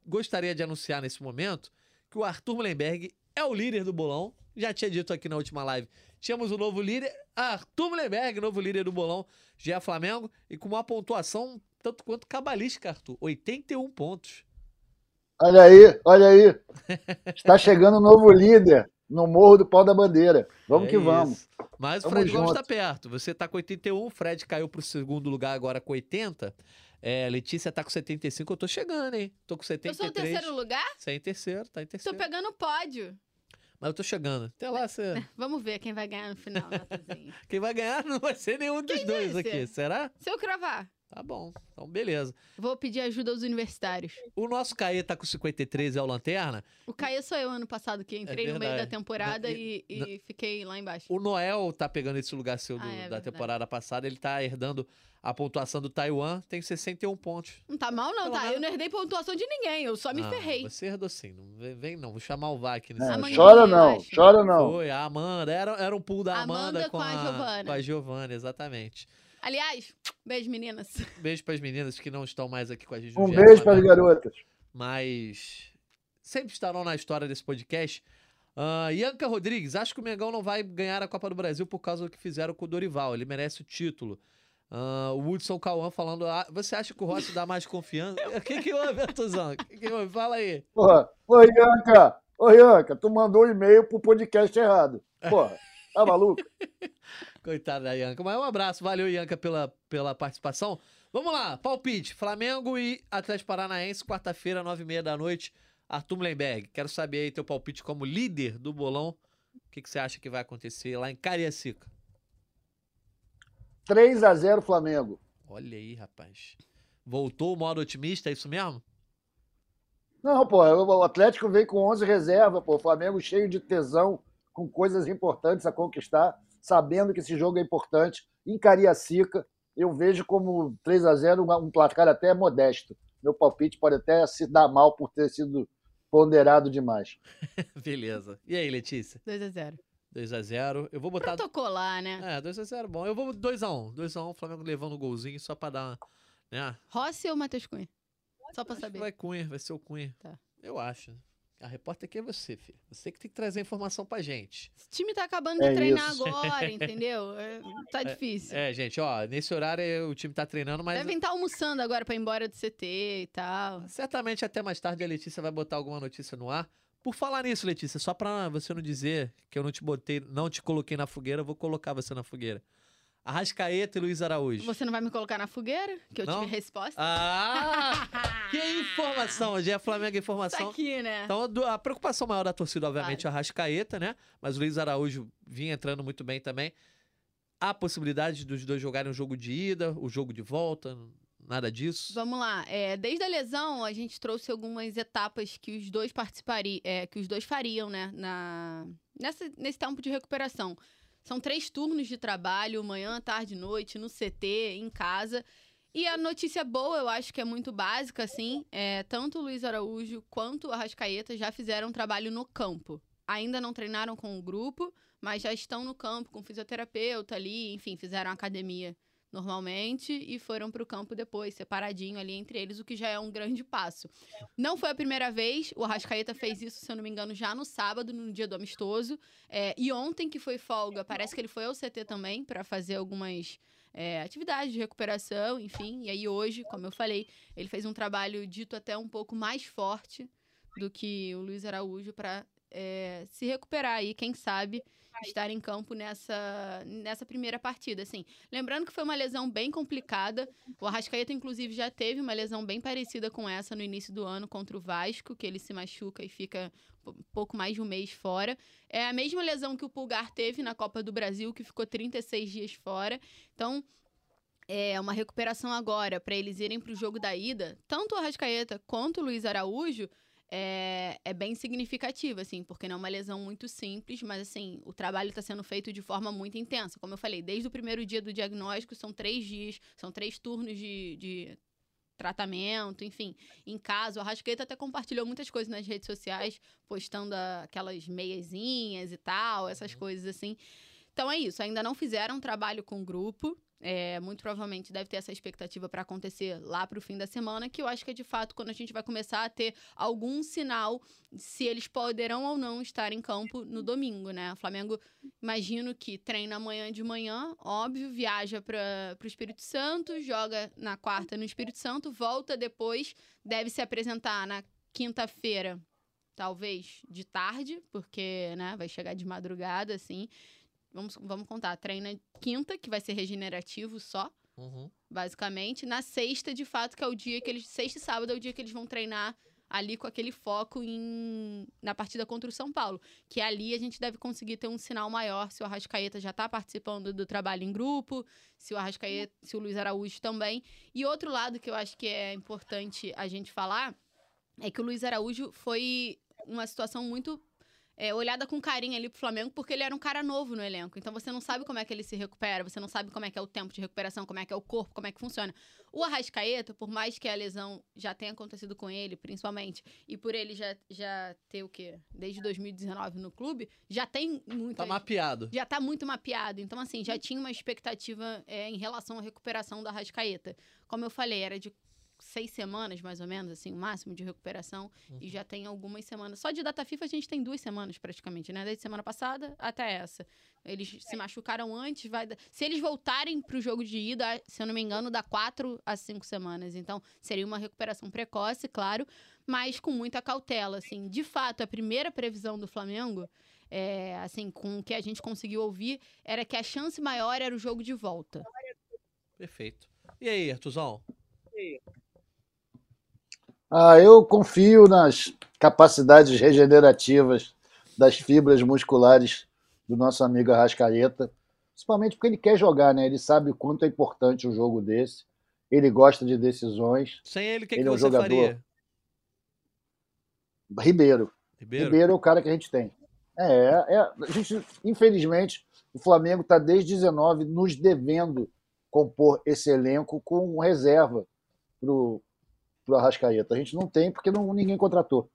gostaria de anunciar nesse momento que o Arthur Mullenberg é o líder do bolão. Já tinha dito aqui na última live. Tínhamos o novo líder, Arthur Mullenberg, novo líder do bolão, GE Flamengo, e com uma pontuação tanto quanto cabalística, Arthur. 81 pontos. Olha aí, olha aí. Está chegando um novo líder no Morro do Pau da Bandeira. Vamos É que vamos. isso. Mas o Fred Gomes junto. tá perto. Você tá com 81, o Fred caiu pro segundo lugar agora com 80. É, Letícia tá com 75, eu tô chegando, hein? Tô com Eu 73. sou o terceiro lugar? Você é em terceiro, tá em Tô terceiro. pegando o pódio. Mas eu tô chegando. Até lá, você... Vamos ver quem vai ganhar no final, Natazinho. quem vai ganhar não vai ser nenhum dos Quem dois disse? aqui. Será? Se eu cravar, Tá bom. Então, beleza. vou pedir ajuda aos universitários. O nosso Caê tá com 53, é o Lanterna. O Caio sou eu ano passado que entrei no meio da temporada e, e fiquei lá embaixo. O Noel tá pegando esse lugar seu do- Ah, é da verdade. temporada passada. Ele tá herdando a pontuação do Taiwan. Tem 61 pontos. Não tá mal, não, Pelo tá? menos- Eu não herdei pontuação de ninguém, eu só me Não, ferrei. Você herdou sim. Não vem, vem não. Vou chamar o aqui nesse É, chora não, chora não. Foi, a Amanda. Era, era um pool da Amanda, Amanda com, com a Giovana. Com a Giovana, exatamente. Aliás, beijo, meninas. Beijo pras meninas que não estão mais aqui com a gente. Um beijo para as garotas. Mas sempre estarão na história desse podcast. Ah, Ianca Rodrigues, acho que o Mengão não vai ganhar a Copa do Brasil por causa do que fizeram com o Dorival. Ele merece o título. Ah, o Woodson Cauã falando, ah, você acha que o Rossi dá mais confiança? O que que houve, Artuzão? O que que houve? Fala aí. Porra, ô Ianca, ô Ianca, tu mandou um e-mail pro podcast errado. Porra, tá maluco? Coitada da Ianca. Mas um abraço, valeu, Ianca, pela, pela participação. Vamos lá, palpite. Flamengo e Atlético Paranaense, quarta-feira, nove e meia da noite. Arthur Mlemberg, quero saber aí teu palpite como líder do bolão. O que, que você acha que vai acontecer lá em Cariacica? 3 a 0 Flamengo. Olha aí, rapaz. Voltou o modo otimista, é isso mesmo? Não, pô, o Atlético veio com 11 reserva, pô. O Flamengo cheio de tesão, com coisas importantes a conquistar, sabendo que esse jogo é importante. Em Cariacica, eu vejo como 3 a 0 um placar até modesto. Meu palpite pode até se dar mal por ter sido ponderado demais. Beleza. E aí, Letícia? 2x0. 2x0. Eu vou botar. Protocolar, né? É, 2x0, bom. Eu vou 2x1. 2x1, Flamengo levando o golzinho só pra dar. Né? Rossi ou Matheus Cunha? Só pra saber. vai Cunha, vai ser o Cunha. Tá. Eu acho. A repórter aqui é você, filho. Você que tem que trazer a informação pra gente. Esse time tá acabando de É treinar isso. agora, entendeu? É, tá difícil. É, gente, ó, nesse horário é, o time tá treinando, mas Devem estar almoçando agora pra ir embora do CT e tal. certamente até mais tarde a Letícia vai botar alguma notícia no ar. Por falar nisso, Letícia, só pra você não dizer que eu não te botei, não te coloquei na fogueira, eu vou colocar você na fogueira. Arrascaeta e Luiz Araújo. Você não vai me colocar na fogueira? Que eu Não? tive resposta? Ah! que informação! Hoje é Flamengo Tá informação. aqui, né? Então, a preocupação maior da torcida, obviamente, é o Arrascaeta, né? Mas o Luiz Araújo vinha entrando muito bem também. Há possibilidade dos dois jogarem o jogo de ida, o jogo de volta, nada disso. Vamos lá. É, desde a lesão, a gente trouxe algumas etapas que os dois participariam, que os dois fariam, né? Na, nessa, nesse tempo de recuperação. São três turnos de trabalho, manhã, tarde, noite, no CT, em casa. E a notícia boa, eu acho que é muito básica, assim. É, tanto o Luiz Araújo quanto o Arrascaeta já fizeram trabalho no campo. Ainda não treinaram com o grupo, mas já estão no campo com fisioterapeuta ali, enfim, fizeram academia normalmente e foram para o campo depois, separadinho ali entre eles, o que já é um grande passo. Não foi a primeira vez, o Arrascaeta fez isso, se eu não me engano, já no sábado, no dia do amistoso. É, e ontem, que foi folga, parece que ele foi ao CT também para fazer algumas é, atividades de recuperação, enfim. E aí hoje, como eu falei, ele fez um trabalho dito até um pouco mais forte do que o Luiz Araújo para é, se recuperar aí, quem sabe estar em campo nessa, nessa primeira partida, assim. Lembrando que foi uma lesão bem complicada. O Arrascaeta, inclusive, já teve uma lesão bem parecida com essa no início do ano contra o Vasco, que ele se machuca e fica um pouco mais de um mês fora. É a mesma lesão que o Pulgar teve na Copa do Brasil, que ficou 36 dias fora. Então, é uma recuperação agora para eles irem para o jogo da ida. Tanto o Arrascaeta quanto o Luiz Araújo é, é bem significativa, assim, porque não é uma lesão muito simples, mas, assim, o trabalho está sendo feito de forma muito intensa. Como eu falei, desde o primeiro dia do diagnóstico, são três dias, são três turnos de, de tratamento, enfim, em casa. O Arrascaeta até compartilhou muitas coisas nas redes sociais, postando aquelas meiazinhas e tal, essas uhum. coisas assim. Então é isso, ainda não fizeram um trabalho com o grupo, é, muito provavelmente deve ter essa expectativa para acontecer lá para o fim da semana, que eu acho que é de fato quando a gente vai começar a ter algum sinal se eles poderão ou não estar em campo no domingo, né? O Flamengo, imagino que treina amanhã de manhã, óbvio, viaja para o Espírito Santo, joga na quarta no Espírito Santo, volta depois, deve se apresentar na quinta-feira, talvez de tarde, porque né, vai chegar de madrugada, assim. Vamos, vamos contar. Treina quinta, que vai ser regenerativo só. Uhum. Basicamente. Na sexta, de fato, que é o dia que eles. Sexta e sábado é o dia que eles vão treinar ali com aquele foco em, na partida contra o São Paulo. Que ali a gente deve conseguir ter um sinal maior se o Arrascaeta já está participando do trabalho em grupo, se o Arrascaeta, se o Luiz Araújo também. E outro lado que eu acho que é importante a gente falar é que o Luiz Araújo foi uma situação muito é, olhada com carinho ali pro Flamengo, porque ele era um cara novo no elenco. Então você não sabe como é que ele se recupera, você não sabe como é que é o tempo de recuperação, como é que é o corpo, como é que funciona. O Arrascaeta, por mais que a lesão já tenha acontecido com ele, principalmente, e por ele já, já ter o quê? Desde 2019 no clube, já tem muito. Tá mapeado. Já tá muito mapeado. Então, assim, já tinha uma expectativa é, em relação à recuperação da Arrascaeta. Como eu falei, era de seis semanas, mais ou menos, assim, o máximo de recuperação. Uhum. E já tem algumas semanas. Só de data FIFA a gente tem duas semanas, praticamente, né? Desde semana passada até essa. Eles se machucaram antes, vai. Se eles voltarem para o jogo de ida, se eu não me engano, dá quatro a cinco semanas. Então, seria uma recuperação precoce, claro, mas com muita cautela, assim. De fato, a primeira previsão do Flamengo. É, assim, com o que a gente conseguiu ouvir, era que a chance maior era o jogo de volta. Perfeito. E aí, Artuzão? E aí? Ah, eu confio nas capacidades regenerativas das fibras musculares do nosso amigo Arrascaeta, principalmente porque ele quer jogar, né? Ele sabe o quanto é importante um jogo desse. Ele gosta de decisões. Sem ele, o que, ele que é um você jogador... faria? Ribeiro. Ribeiro. Ribeiro é o cara que a gente tem. É, é a gente, infelizmente, o Flamengo está desde 19 nos devendo compor esse elenco com reserva pro pro Arrascaeta. A gente não tem porque não, ninguém contratou.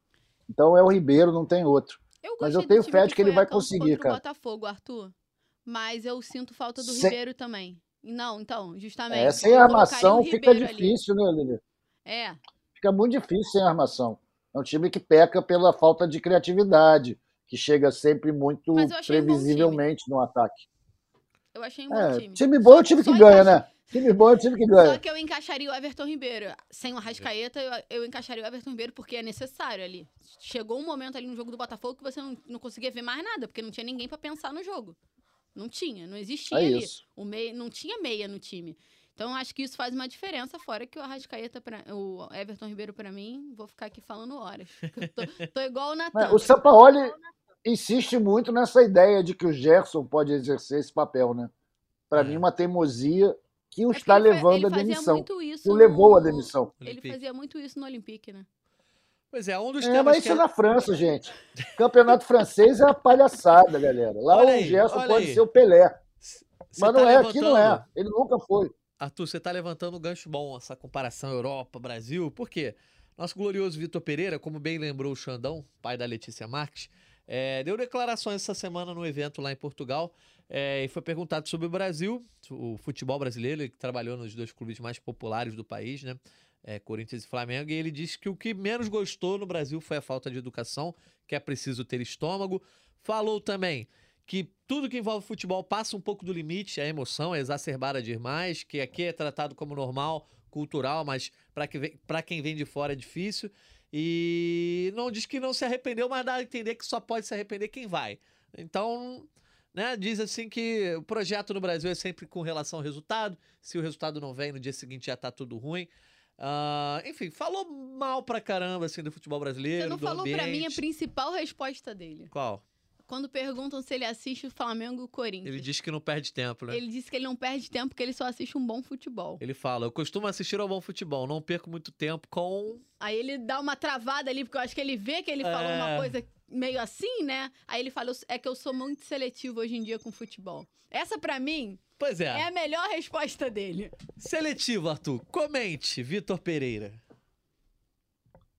Então é o Ribeiro, não tem outro. Eu Mas eu tenho fé de que, ele vai conseguir, cara. Botafogo, Arthur. Mas eu sinto falta do sem... Ribeiro também. Não, então, justamente. É, sem armação fica difícil, ali. né, Lili? É. Fica muito difícil sem armação. É um time que peca pela falta de criatividade, que chega sempre muito previsivelmente um no ataque. Eu achei um bom é, time. Time bom é o time que ganha, né? Time bom é o time que ganha. Só que eu encaixaria o Everton Ribeiro. Sem o Arrascaeta, eu, eu encaixaria o Everton Ribeiro porque é necessário ali. Chegou um momento ali no jogo do Botafogo que você não, não conseguia ver mais nada, porque não tinha ninguém para pensar no jogo. Não tinha, não existia é ali. Isso. O meia, não tinha meia no time. Então, acho que isso faz uma diferença, fora que o Arrascaeta, pra, o Everton Ribeiro, para mim, vou ficar aqui falando horas. Tô, tô, igual o Natan. O Sampaoli insiste muito nessa ideia de que o Gerson pode exercer esse papel, né? Para é. mim, uma teimosia que o é está levando à demissão. O levou à demissão. Ele fazia muito isso no Olympique, né? Pois é, um dos é, temas. Mas isso é... na França, gente. Campeonato francês é uma palhaçada, galera. Lá olha o aí, Gerson pode aí. ser o Pelé. Cê mas tá não é, levantando... aqui não é. Ele nunca foi. Arthur, você está levantando um gancho bom, essa comparação Europa, Brasil. Por quê? Nosso glorioso Vitor Pereira, como bem lembrou o Xandão, pai da Letícia Marques, é, deu declarações essa semana no evento lá em Portugal é, e foi perguntado sobre o Brasil, o futebol brasileiro, ele trabalhou nos dois clubes mais populares do país, né? É, Corinthians e Flamengo, e ele disse que o que menos gostou no Brasil foi a falta de educação, que é preciso ter estômago. Falou também que tudo que envolve futebol passa um pouco do limite, a emoção é exacerbada demais, que aqui é tratado como normal, cultural, mas para quem vem de fora é difícil. E não diz que não se arrependeu, mas dá a entender que só pode se arrepender quem vai. Então, né, diz assim que o projeto no Brasil é sempre com relação ao resultado. Se o resultado não vem, no dia seguinte já tá tudo ruim. Uh, enfim, falou mal pra caramba assim, do futebol brasileiro. Você não falou ambiente. pra mim a principal resposta dele. Qual? Quando perguntam se ele assiste o Flamengo e o Corinthians. Ele diz que não perde tempo, né? Ele disse que ele não perde tempo porque ele só assiste um bom futebol. Ele fala: Eu costumo assistir ao bom futebol, não perco muito tempo com. Aí ele dá uma travada ali, porque eu acho que ele vê que ele é... falou uma é. coisa meio assim, né? Aí ele fala: É que eu sou muito seletivo hoje em dia com futebol. Essa, para mim. Pois é. É a melhor resposta dele. Seletivo, Arthur. Comente, Vitor Pereira.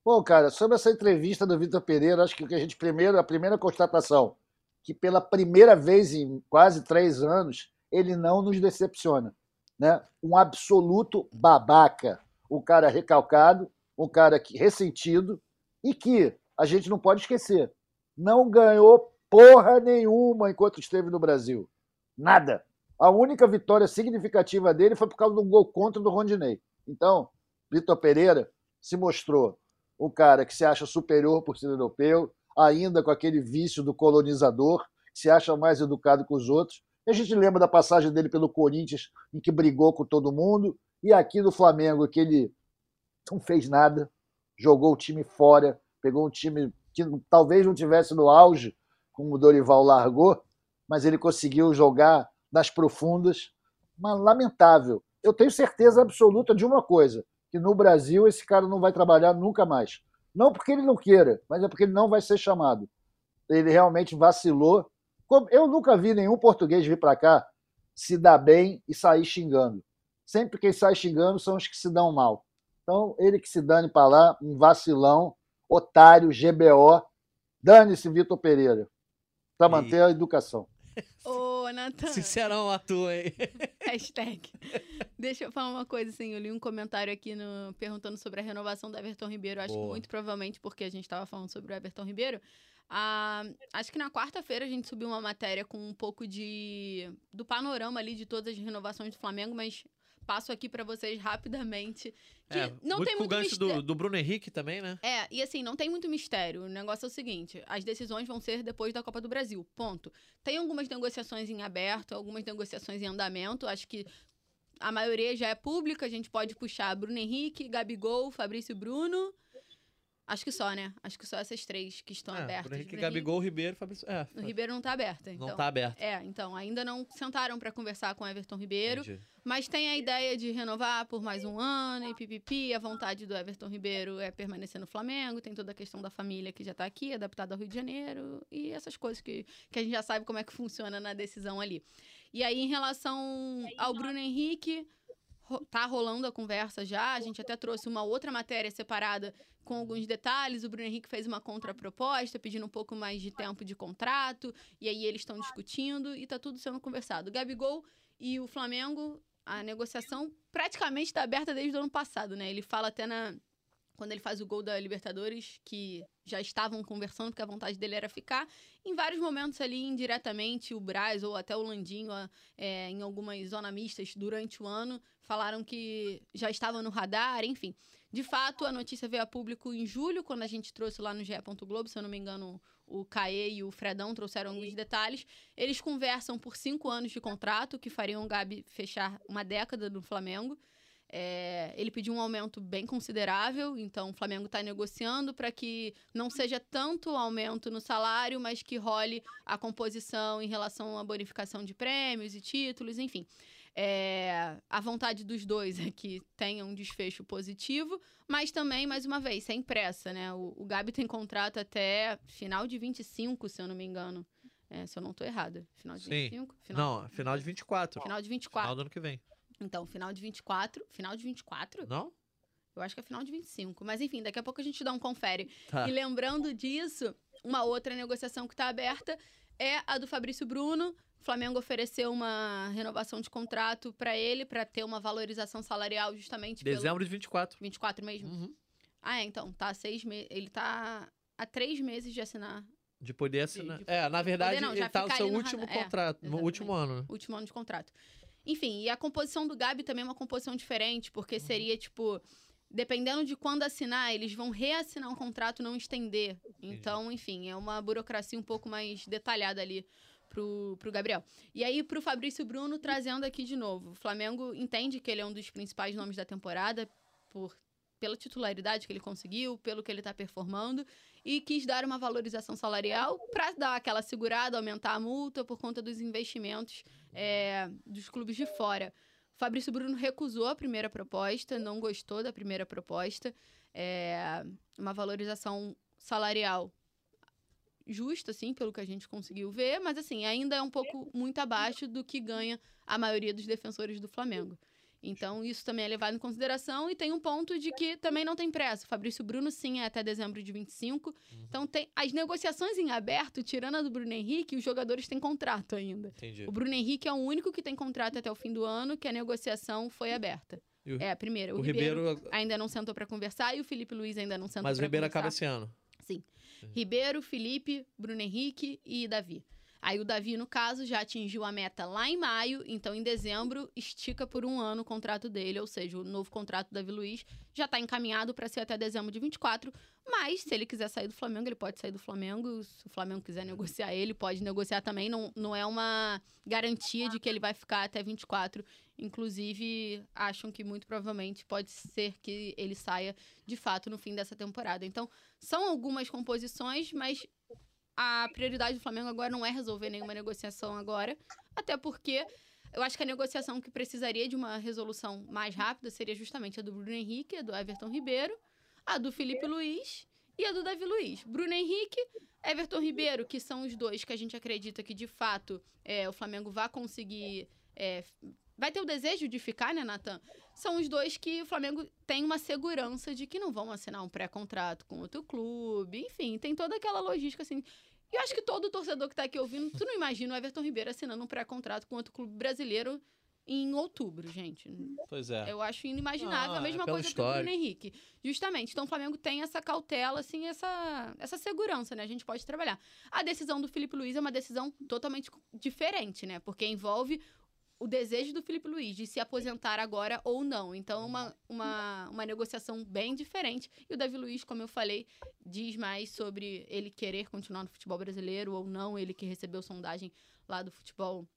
Bom, cara, sobre essa entrevista do Vitor Pereira, acho que a gente primeiro, a primeira constatação que pela primeira vez em quase três anos ele não nos decepciona. Né? Um absoluto babaca, um cara recalcado, um cara que, ressentido e que a gente não pode esquecer, não ganhou porra nenhuma enquanto esteve no Brasil. Nada. A única vitória significativa dele foi por causa do gol contra do Rondinei. Então, Vitor Pereira se mostrou um cara que se acha superior por ser europeu, ainda com aquele vício do colonizador, que se acha mais educado que os outros. E a gente lembra da passagem dele pelo Corinthians, em que brigou com todo mundo, e aqui no Flamengo, que ele não fez nada, jogou o time fora, pegou um time que talvez não tivesse no auge, como o Dorival largou, mas ele conseguiu jogar nas profundas. Mas lamentável. Eu tenho certeza absoluta de uma coisa: que no Brasil esse cara não vai trabalhar nunca mais. Não porque ele não queira, mas é porque ele não vai ser chamado. Ele realmente vacilou. Eu nunca vi nenhum português vir para cá se dar bem e sair xingando. Sempre quem sai xingando são os que se dão mal. Então, ele que se dane para lá, um vacilão, otário, GBO. Dane-se, Vitor Pereira, para manter a educação. Ô, Natan. Sincerão a tua, hein? Hashtag. Deixa eu falar uma coisa, assim. Eu li um comentário aqui no, perguntando sobre a renovação do Everton Ribeiro. Acho Boa. que muito provavelmente porque a gente estava falando sobre o Everton Ribeiro. Ah, acho que na quarta-feira a gente subiu uma matéria com um pouco de do panorama ali de todas as renovações do Flamengo, mas passo aqui para vocês rapidamente. Que é, não muito tem muito gancho do, do, Bruno Henrique também, né? É, e assim, não tem muito mistério. O negócio é o seguinte: as decisões vão ser depois da Copa do Brasil. Ponto. Tem algumas negociações em aberto, algumas negociações em andamento. Acho que a maioria já é pública. A gente pode puxar Bruno Henrique, Gabigol, Fabrício Bruno. Acho que só, né? Acho que só essas três que estão é, abertas. Henrique, Gabigol, Ribeiro, Fabrício. É, o Ribeiro não tá aberto, então. Não tá aberto. É, então, ainda não sentaram para conversar com o Everton Ribeiro. Entendi. Mas tem a ideia de renovar por mais um ano e pipipi. A vontade do Everton Ribeiro é permanecer no Flamengo. Tem toda a questão da família que já tá aqui, adaptada ao Rio de Janeiro. E essas coisas que, que a gente já sabe como é que funciona na decisão ali. E aí, em relação ao Bruno Henrique tá rolando a conversa já. A gente até trouxe uma outra matéria separada com alguns detalhes. O Bruno Henrique fez uma contraproposta, pedindo um pouco mais de tempo de contrato. E aí eles estão discutindo e tá tudo sendo conversado. O Gabigol e o Flamengo, a negociação praticamente está aberta desde o ano passado, né? Ele fala até na. Quando ele faz o gol da Libertadores, que já estavam conversando, porque a vontade dele era ficar. Em vários momentos ali, indiretamente, o Braz ou até o Landinho, é, em algumas zona mistas durante o ano, falaram que já estava no radar, enfim. De fato, a notícia veio a público em julho, quando a gente trouxe lá no GE. Globo, se eu não me engano, o Caê e o Fredão trouxeram alguns detalhes. Eles conversam por cinco anos de contrato, que fariam o Gabi fechar uma década no Flamengo. É, ele pediu um aumento bem considerável, então o Flamengo está negociando para que não seja tanto aumento no salário, mas que role a composição em relação à bonificação de prêmios e títulos, enfim. É, a vontade dos dois é que tenha um desfecho positivo, mas também, mais uma vez, sem pressa, né? O, o Gabi tem contrato até final de 25, se eu não me engano. É, se eu não estou errada. Final de Sim. 25? Final... Não, final de 24. Final de 24. Final do ano que vem. Então, final de 24. Final de 24? Não? Eu acho que é final de 25. Mas enfim, daqui a pouco a gente dá um confere. Tá. E lembrando disso, uma outra negociação que está aberta é a do Fabrício Bruno. O Flamengo ofereceu uma renovação de contrato para ele, para ter uma valorização salarial justamente Dezembro de 24. pelo 24 mesmo. Uhum. Ah, é, então, tá há seis meses. Ele tá há três meses de assinar De poder assinar. de é, na verdade, não, já ele tá no seu no último. É, contrato, no exatamente. último ano. né? último ano de contrato. Enfim, e a composição do Gabi também é uma composição diferente, porque Uhum. seria, tipo, dependendo de quando assinar, eles vão reassinar um contrato, não estender. Então, enfim, é uma burocracia um pouco mais detalhada ali pro, pro Gabriel. E aí, pro Fabrício Bruno, trazendo aqui de novo. O Flamengo entende que ele é um dos principais nomes da temporada, por pela titularidade que ele conseguiu, pelo que ele está performando, e quis dar uma valorização salarial para dar aquela segurada, aumentar a multa por conta dos investimentos é, dos clubes de fora. Fabrício Bruno recusou a primeira proposta, não gostou da primeira proposta. É, uma valorização salarial justa, assim, pelo que a gente conseguiu ver, mas assim, ainda é um pouco muito abaixo do que ganha a maioria dos defensores do Flamengo. Então, isso também é levado em consideração e tem um ponto de que também não tem pressa. O Fabrício Bruno, sim, é até dezembro de 25. Então, tem as negociações em aberto, tirando a do Bruno Henrique, os jogadores têm contrato ainda. Entendi. O Bruno Henrique é o único que tem contrato até o fim do ano, que a negociação foi aberta. O- É, a primeira. O, o Ribeiro, Ribeiro. ainda não sentou para conversar e o Felipe Luiz ainda não sentou Mas o Ribeiro conversar. acaba esse ano. Ribeiro, Felipe, Bruno Henrique e Davi. Aí o Davi, no caso, já atingiu a meta lá em maio, então em dezembro estica por um ano o contrato dele, ou seja, o novo contrato do Davi Luiz já está encaminhado para ser até dezembro de 24. Mas se ele quiser sair do Flamengo, ele pode sair do Flamengo. Se o Flamengo quiser negociar ele, pode negociar também. Não, não é uma garantia de que ele vai ficar até 24. Inclusive, acham que muito provavelmente pode ser que ele saia de fato no fim dessa temporada. Então, são algumas composições, mas a prioridade do Flamengo agora não é resolver nenhuma negociação agora, até porque eu acho que a negociação que precisaria de uma resolução mais rápida seria justamente a do Bruno Henrique, a do Everton Ribeiro, a do Felipe Luiz e a do Davi Luiz. Bruno Henrique, Everton Ribeiro, que são os dois que a gente acredita que de fato é, o Flamengo vai conseguir. é, vai ter o desejo de ficar, né, Natan? São os dois que o Flamengo tem uma segurança de que não vão assinar um pré-contrato com outro clube. Enfim, tem toda aquela logística assim. E eu acho que todo torcedor que tá aqui ouvindo, tu não imagina o Everton Ribeiro assinando um pré-contrato com outro clube brasileiro em outubro, gente. Pois é. Eu acho inimaginável Ah, a mesma é coisa história. pro Bruno Henrique. Justamente. Então o Flamengo tem essa cautela, assim, essa, essa segurança, né? A gente pode trabalhar. A decisão do Felipe Luiz é uma decisão totalmente diferente, né? Porque envolve o desejo do Felipe Luiz de se aposentar agora ou não. Então, é uma, uma, uma negociação bem diferente. E o Davi Luiz, como eu falei, diz mais sobre ele querer continuar no futebol brasileiro ou não, ele que recebeu sondagem lá do futebol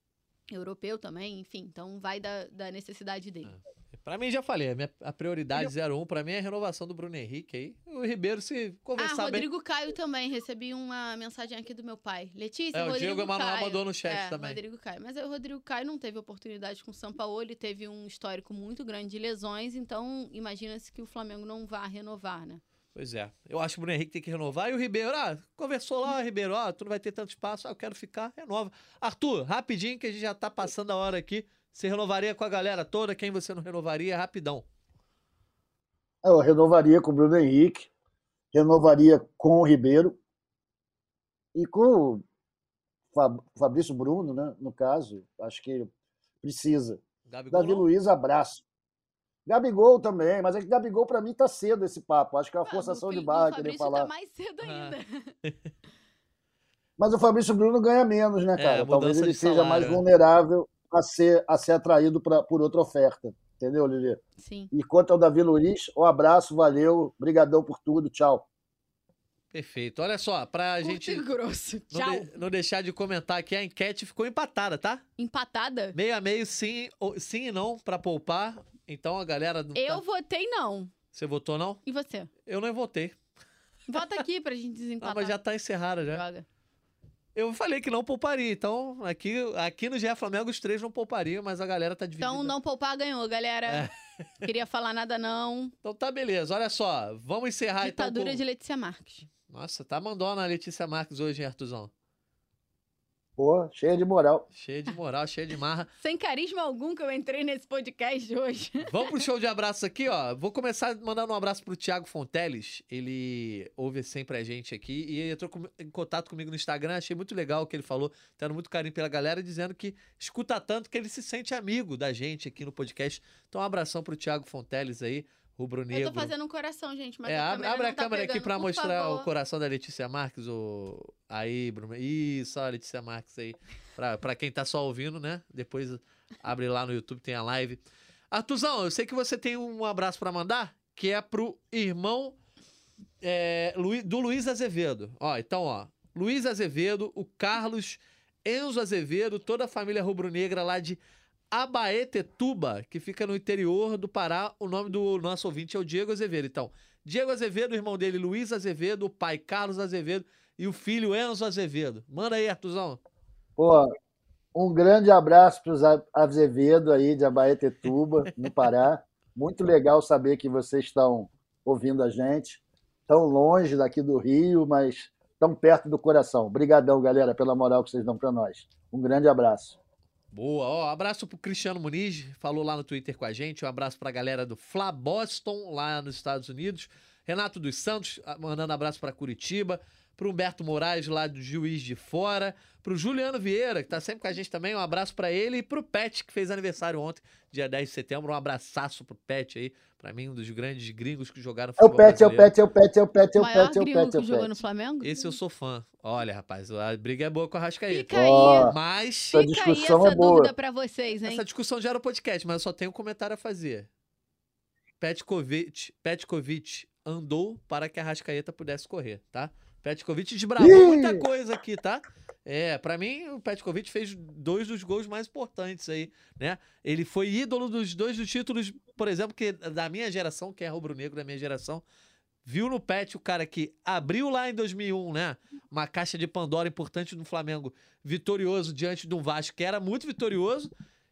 europeu também, enfim. Então, vai da, da necessidade dele. Pra mim, já falei, a, minha, a prioridade 01 pra mim é a renovação do Bruno Henrique aí. O Ribeiro, se Ah, conversar bem. Rodrigo Caio também. Recebi uma mensagem aqui do meu pai. Letícia, É, o Rodrigo Diego Emanuel Caio. mandou no chat é, também. Rodrigo Caio. Mas o Rodrigo Caio não teve oportunidade com o São Paulo. Ele teve um histórico muito grande de lesões. Então, imagina-se que o Flamengo não vá renovar, né? Pois é. Eu acho que o Bruno Henrique tem que renovar. E o Ribeiro, ah, conversou lá, Ribeiro, ó, tu não vai ter tanto espaço, ah, eu quero ficar, renova. Arthur, rapidinho, que a gente já tá passando a hora aqui. Você renovaria com a galera toda? Quem você não renovaria? Rapidão. Eu renovaria com o Bruno Henrique, renovaria com o Ribeiro e com o Fab- Fabrício Bruno, né? No caso, acho que precisa. Davi não? Luiz, abraço. Gabigol também, mas é que Gabigol para mim tá cedo esse papo. Acho que é uma Ah, forçação de barra querer falar. Tá mais cedo Ah. ainda. Mas o Fabrício Bruno ganha menos, né, cara? Talvez mudança ele seja salário, mais vulnerável a ser, a ser atraído pra, por outra oferta. Entendeu, Lili? Sim. E quanto ao Davi Luiz, um abraço, valeu, brigadão por tudo, tchau. Perfeito. Olha só, pra Curto gente grosso. não, Tchau. de- não deixar de comentar aqui, a enquete ficou empatada, tá? Empatada? Meio a meio, sim, ou- sim e não pra poupar. Então a galera. não Eu tá- votei não. Você votou não? E você? Eu não votei. Vota aqui pra gente Ah, desempatar. mas já tá encerrada já. Droga. Eu falei que não pouparia. Então, aqui, aqui no GE Flamengo, os três não poupariam, mas a galera tá dividida. Então, não poupar ganhou, galera. É. Queria falar nada não. Então tá beleza. Olha só, vamos encerrar Ditadura então. de Letícia Marques. com- Nossa, tá mandona a Letícia Marques hoje, hein, Artuzão? Pô, cheia de moral. Cheia de moral, cheia de marra. Sem carisma algum que eu entrei nesse podcast hoje. Vamos pro show de abraços aqui, ó. Vou começar mandando um abraço pro Thiago Fonteles. Ele ouve sempre a gente aqui e ele entrou com- em contato comigo no Instagram. Achei muito legal o que ele falou, tendo muito carinho pela galera, dizendo que escuta tanto que ele se sente amigo da gente aqui no podcast. Então, um abração pro Thiago Fonteles aí, rubro-negro. Eu tô fazendo um coração, gente, mas É, a abre, abre a tá câmera aqui pegando, pra por mostrar favor. o coração da Letícia Marques. O... Aí, Bruno. Isso, a Letícia Marques aí. Pra, pra quem tá só ouvindo, né? Depois abre lá no YouTube, tem a live. Artuzão, eu sei que você tem um abraço pra mandar, que é pro irmão é, do Luiz Azevedo. Ó, então, ó. Luiz Azevedo, o Carlos, Enzo Azevedo, toda a família rubro-negra lá de Abaetetuba, que fica no interior do Pará. O nome do nosso ouvinte é o Diego Azevedo. Então, Diego Azevedo, o irmão dele, Luiz Azevedo, o pai Carlos Azevedo e o filho Enzo Azevedo. Manda aí, Artuzão. Pô, um grande abraço para os Azevedo aí de Abaetetuba, no Pará. Muito legal saber que vocês estão ouvindo a gente. Tão longe daqui do Rio, mas tão perto do coração. Obrigadão, galera, pela moral que vocês dão para nós. Um grande abraço. Boa, ó, abraço pro Cristiano Muniz, falou lá no Twitter com a gente. Um abraço pra galera do Fla Boston, lá nos Estados Unidos. Renato dos Santos, ah, mandando abraço pra Curitiba. Pro Humberto Moraes, lá do Juiz de Fora. Pro Juliano Vieira, que tá sempre com a gente também. Um abraço pra ele. E pro Pet, que fez aniversário ontem, dia 10 de setembro. Um abraçaço pro Pet aí. Pra mim, um dos grandes gringos que jogaram É o futebol Pet, é o. Pet, é o Pet, é o Pet, é O Pet, é o Pet, é que o jogou Pet. no Flamengo? Esse eu sou fã. Olha, rapaz, a briga é boa com a Rascaeta. Fica aí. Ó, Mas Fica aí discussão essa é boa. dúvida pra vocês, hein? Essa discussão já era o podcast, mas eu só tenho um comentário a fazer. Petkovic, Petkovic andou para que a Rascaeta pudesse correr, tá? Petkovic desbravou Ih! muita coisa aqui, tá? É, pra mim o Petkovic fez dois dos gols mais importantes aí, né? Ele foi ídolo dos dois dos títulos, por exemplo, que da minha geração, que é rubro-negro da minha geração, viu no Pet o cara que abriu lá em 2001, né? Uma caixa de Pandora importante no Flamengo, vitorioso diante de um Vasco que era muito vitorioso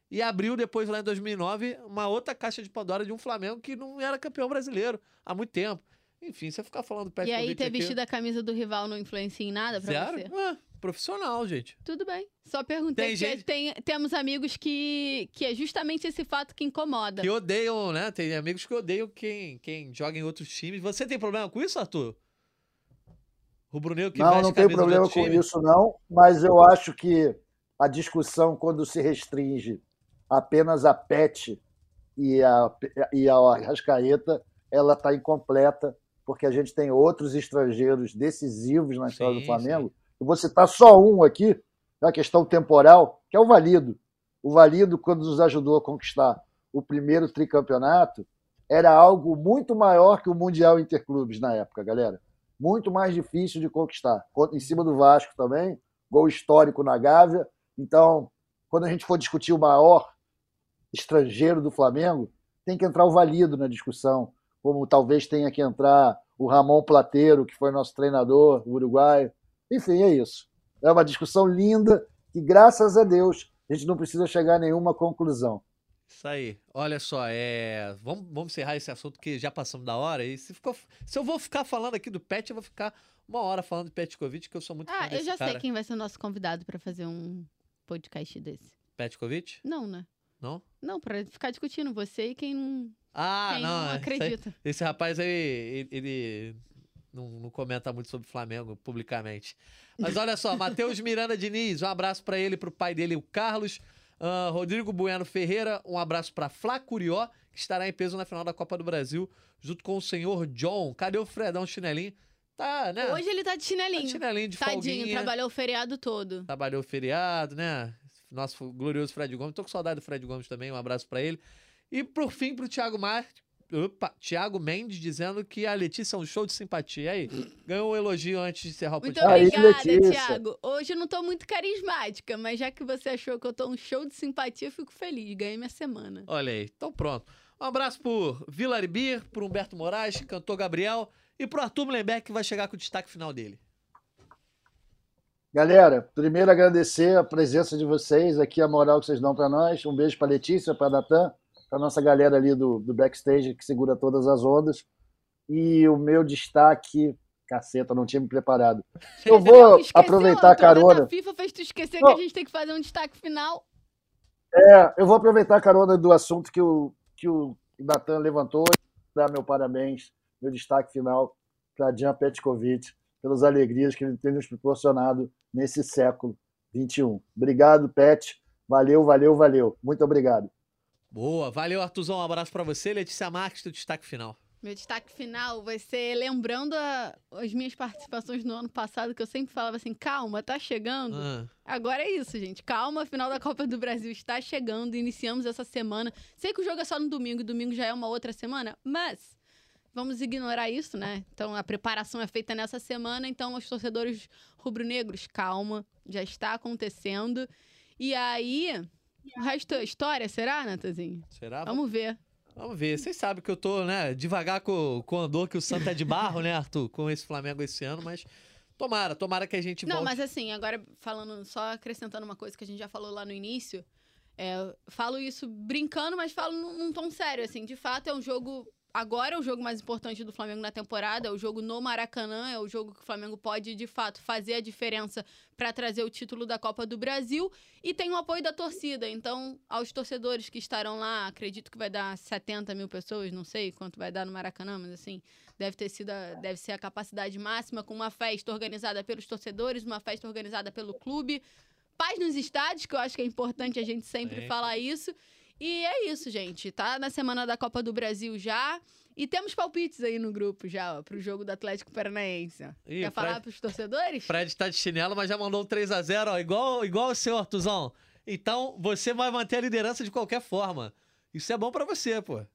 e abriu depois lá em 2009 uma outra caixa de Pandora de um Flamengo que não era campeão brasileiro há muito tempo. Enfim, você ficar falando do E aí, ter aqui, vestido a camisa do rival não influencia em nada pra zero? você? Ah, profissional, gente. Tudo bem. Só perguntei, Tem porque gente- tem- temos amigos que, que é justamente esse fato que incomoda. Que odeiam, né? Tem amigos que odeiam quem, quem joga em outros times. Você tem problema com isso, Arthur? Rubro-negro que Não, não de problema com time? isso, não, mas eu acho que a discussão, quando se restringe apenas a PET e a, e a Arrascaeta, ela está incompleta, porque a gente tem outros estrangeiros decisivos na história Sim, do Flamengo. Eu vou citar só um aqui, uma questão temporal, que é o Valido. O Valido, quando nos ajudou a conquistar o primeiro tricampeonato, era algo muito maior que o Mundial Interclubes na época, galera muito mais difícil de conquistar. Em cima do Vasco também, gol histórico na Gávea. Então, quando a gente for discutir o maior estrangeiro do Flamengo, tem que entrar o Valido na discussão, como talvez tenha que entrar o Ramon Plateiro, que foi nosso treinador, o uruguaio. Enfim, é isso. É uma discussão linda que, graças a Deus, a gente não precisa chegar a nenhuma conclusão. Isso aí. Olha só, é... vamos, vamos encerrar esse assunto que já passamos da hora. E se, ficou... se eu vou ficar falando aqui do Pet, eu vou ficar uma hora falando do Petkovic, que eu sou muito Ah, eu já cara. sei quem vai ser o nosso convidado pra fazer um podcast desse. Petkovic? Não, né? Não? Não, pra ficar discutindo você e quem não, Ah, quem não. não esse acredita. Esse rapaz aí, ele, ele não, não comenta muito sobre Flamengo publicamente. Mas olha só, Matheus Miranda Diniz, um abraço pra ele, e pro pai dele, o Carlos. Ah, Rodrigo Bueno Ferreira, um abraço pra Flá Curió, que estará em peso na final da Copa do Brasil, junto com o senhor John. Cadê o Fredão Chinelinho? Tá, né? Hoje ele tá de Tá chinelinho. de chinelinho de Tadinho, folguinha. trabalhou o feriado todo. Trabalhou feriado, né? Nosso glorioso Fred Gomes. Tô com saudade do Fred Gomes também. Um abraço pra ele. E por fim, pro Thiago Mar... Opa, Thiago Mendes dizendo que a Letícia é um show de simpatia. Aí, ganhou um elogio antes de encerrar o Muito podcast. Aí, obrigada. Thiago. Hoje eu não tô muito carismática, mas já que você achou que eu tô um show de simpatia, eu fico feliz. Ganhei minha semana. Olha aí, então pronto. Um abraço por Vila Arbir, por Humberto Moraes, cantor Gabriel e pro Arthur Mullenberg que vai chegar com o destaque final dele. Galera, primeiro agradecer a presença de vocês aqui, a moral que vocês dão para nós. Um beijo para Letícia, para Natan, para nossa galera ali do, do backstage que segura todas as ondas. E o meu destaque Caceta, não tinha me preparado. Eu vou Esqueceu, aproveitar a carona. da FIFA fez tu esquecer Não. que a gente tem que fazer um destaque final. É, eu vou aproveitar a carona do assunto que o, que o Natan levantou e dar meu parabéns, meu destaque final para Jan Petkovic, pelas alegrias que ele tem nos proporcionado nesse século XXI. Obrigado, Pet. Valeu, valeu, valeu. Muito obrigado. Boa, valeu, Artuzão. Um abraço pra você. Letícia Marques, teu destaque final. Meu destaque final vai ser lembrando a- as minhas participações no ano passado, que eu sempre falava assim, calma, tá chegando. Ah, Agora é isso, gente. Calma, a final da Copa do Brasil está chegando. Iniciamos essa semana. Sei que o jogo é só no domingo, e domingo já é uma outra semana, mas vamos ignorar isso, né? Então a preparação é feita nessa semana, então os torcedores rubro-negros, calma, já está acontecendo. E aí, o resto é história, será, Natazinho? será? Vamos ver. Vamos ver. Vocês sabem que eu tô, né, devagar com, com o andor, que o Santa é de barro, né, Arthur? Com esse Flamengo esse ano, mas tomara, tomara que a gente Não, volte. mas assim, agora falando, só acrescentando uma coisa que a gente já falou lá no início, é, falo isso brincando, mas falo num, num tom sério, assim, de fato é um jogo, agora é o jogo mais importante do Flamengo na temporada, é o jogo no Maracanã, é o jogo que o Flamengo pode, de fato, fazer a diferença para trazer o título da Copa do Brasil e tem o apoio da torcida, então, aos torcedores que estarão lá, acredito que vai dar 70 mil pessoas, não sei quanto vai dar no Maracanã, mas assim, deve ter sido a, deve ser a capacidade máxima com uma festa organizada pelos torcedores, uma festa organizada pelo clube. Paz nos estádios, que eu acho que é importante a gente sempre Sempre. falar isso. E é isso, gente. Tá na semana da Copa do Brasil já. E temos palpites aí no grupo já, ó, pro jogo do Atlético Paranaense. ó. Ih, Quer o falar Fred- pros torcedores? Fred tá de chinelo, mas já mandou um 3x0, ó, igual, igual o seu, Artuzão. Então, você vai manter a liderança de qualquer forma. Isso é bom pra você, pô.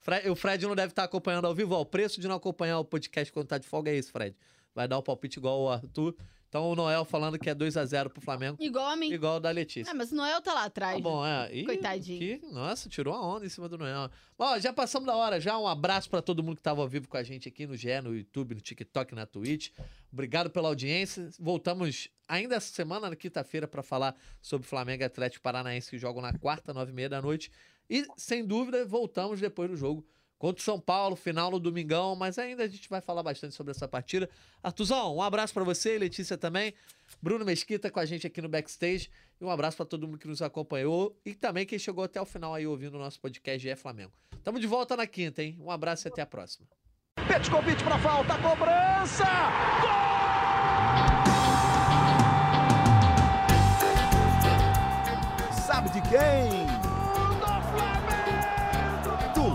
Fre- o Fred não deve estar acompanhando ao vivo, ó. O preço de não acompanhar o podcast quando tá de folga é isso, Fred. Vai dar o palpite igual o Arthur. Então, o Noel falando que é 2x0 pro Flamengo, Igual a mim. igual o da Letícia. Ah, mas o Noel tá lá atrás. Tá bom, é. Ih, Coitadinho. que- nossa, tirou a onda em cima do Noel. Ó, já passamos da hora, já. Um abraço pra todo mundo que tava ao vivo com a gente aqui no GE, no YouTube, no TikTok, na Twitch. Obrigado pela audiência. Voltamos ainda essa semana, na quinta-feira, pra falar sobre Flamengo e Atlético Paranaense que jogam na quarta, nove e meia da noite. E, sem dúvida, voltamos depois do jogo contra o São Paulo, final no domingão, mas ainda a gente vai falar bastante sobre essa partida. Artuzão, um abraço pra você Letícia também. Bruno Mesquita com a gente aqui no backstage. E um abraço pra todo mundo que nos acompanhou e também quem chegou até o final aí ouvindo o nosso podcast GE Flamengo. Tamo de volta na quinta, hein? Um abraço e até a próxima. Petkovic para falta, cobrança! Gol! Sabe de quem?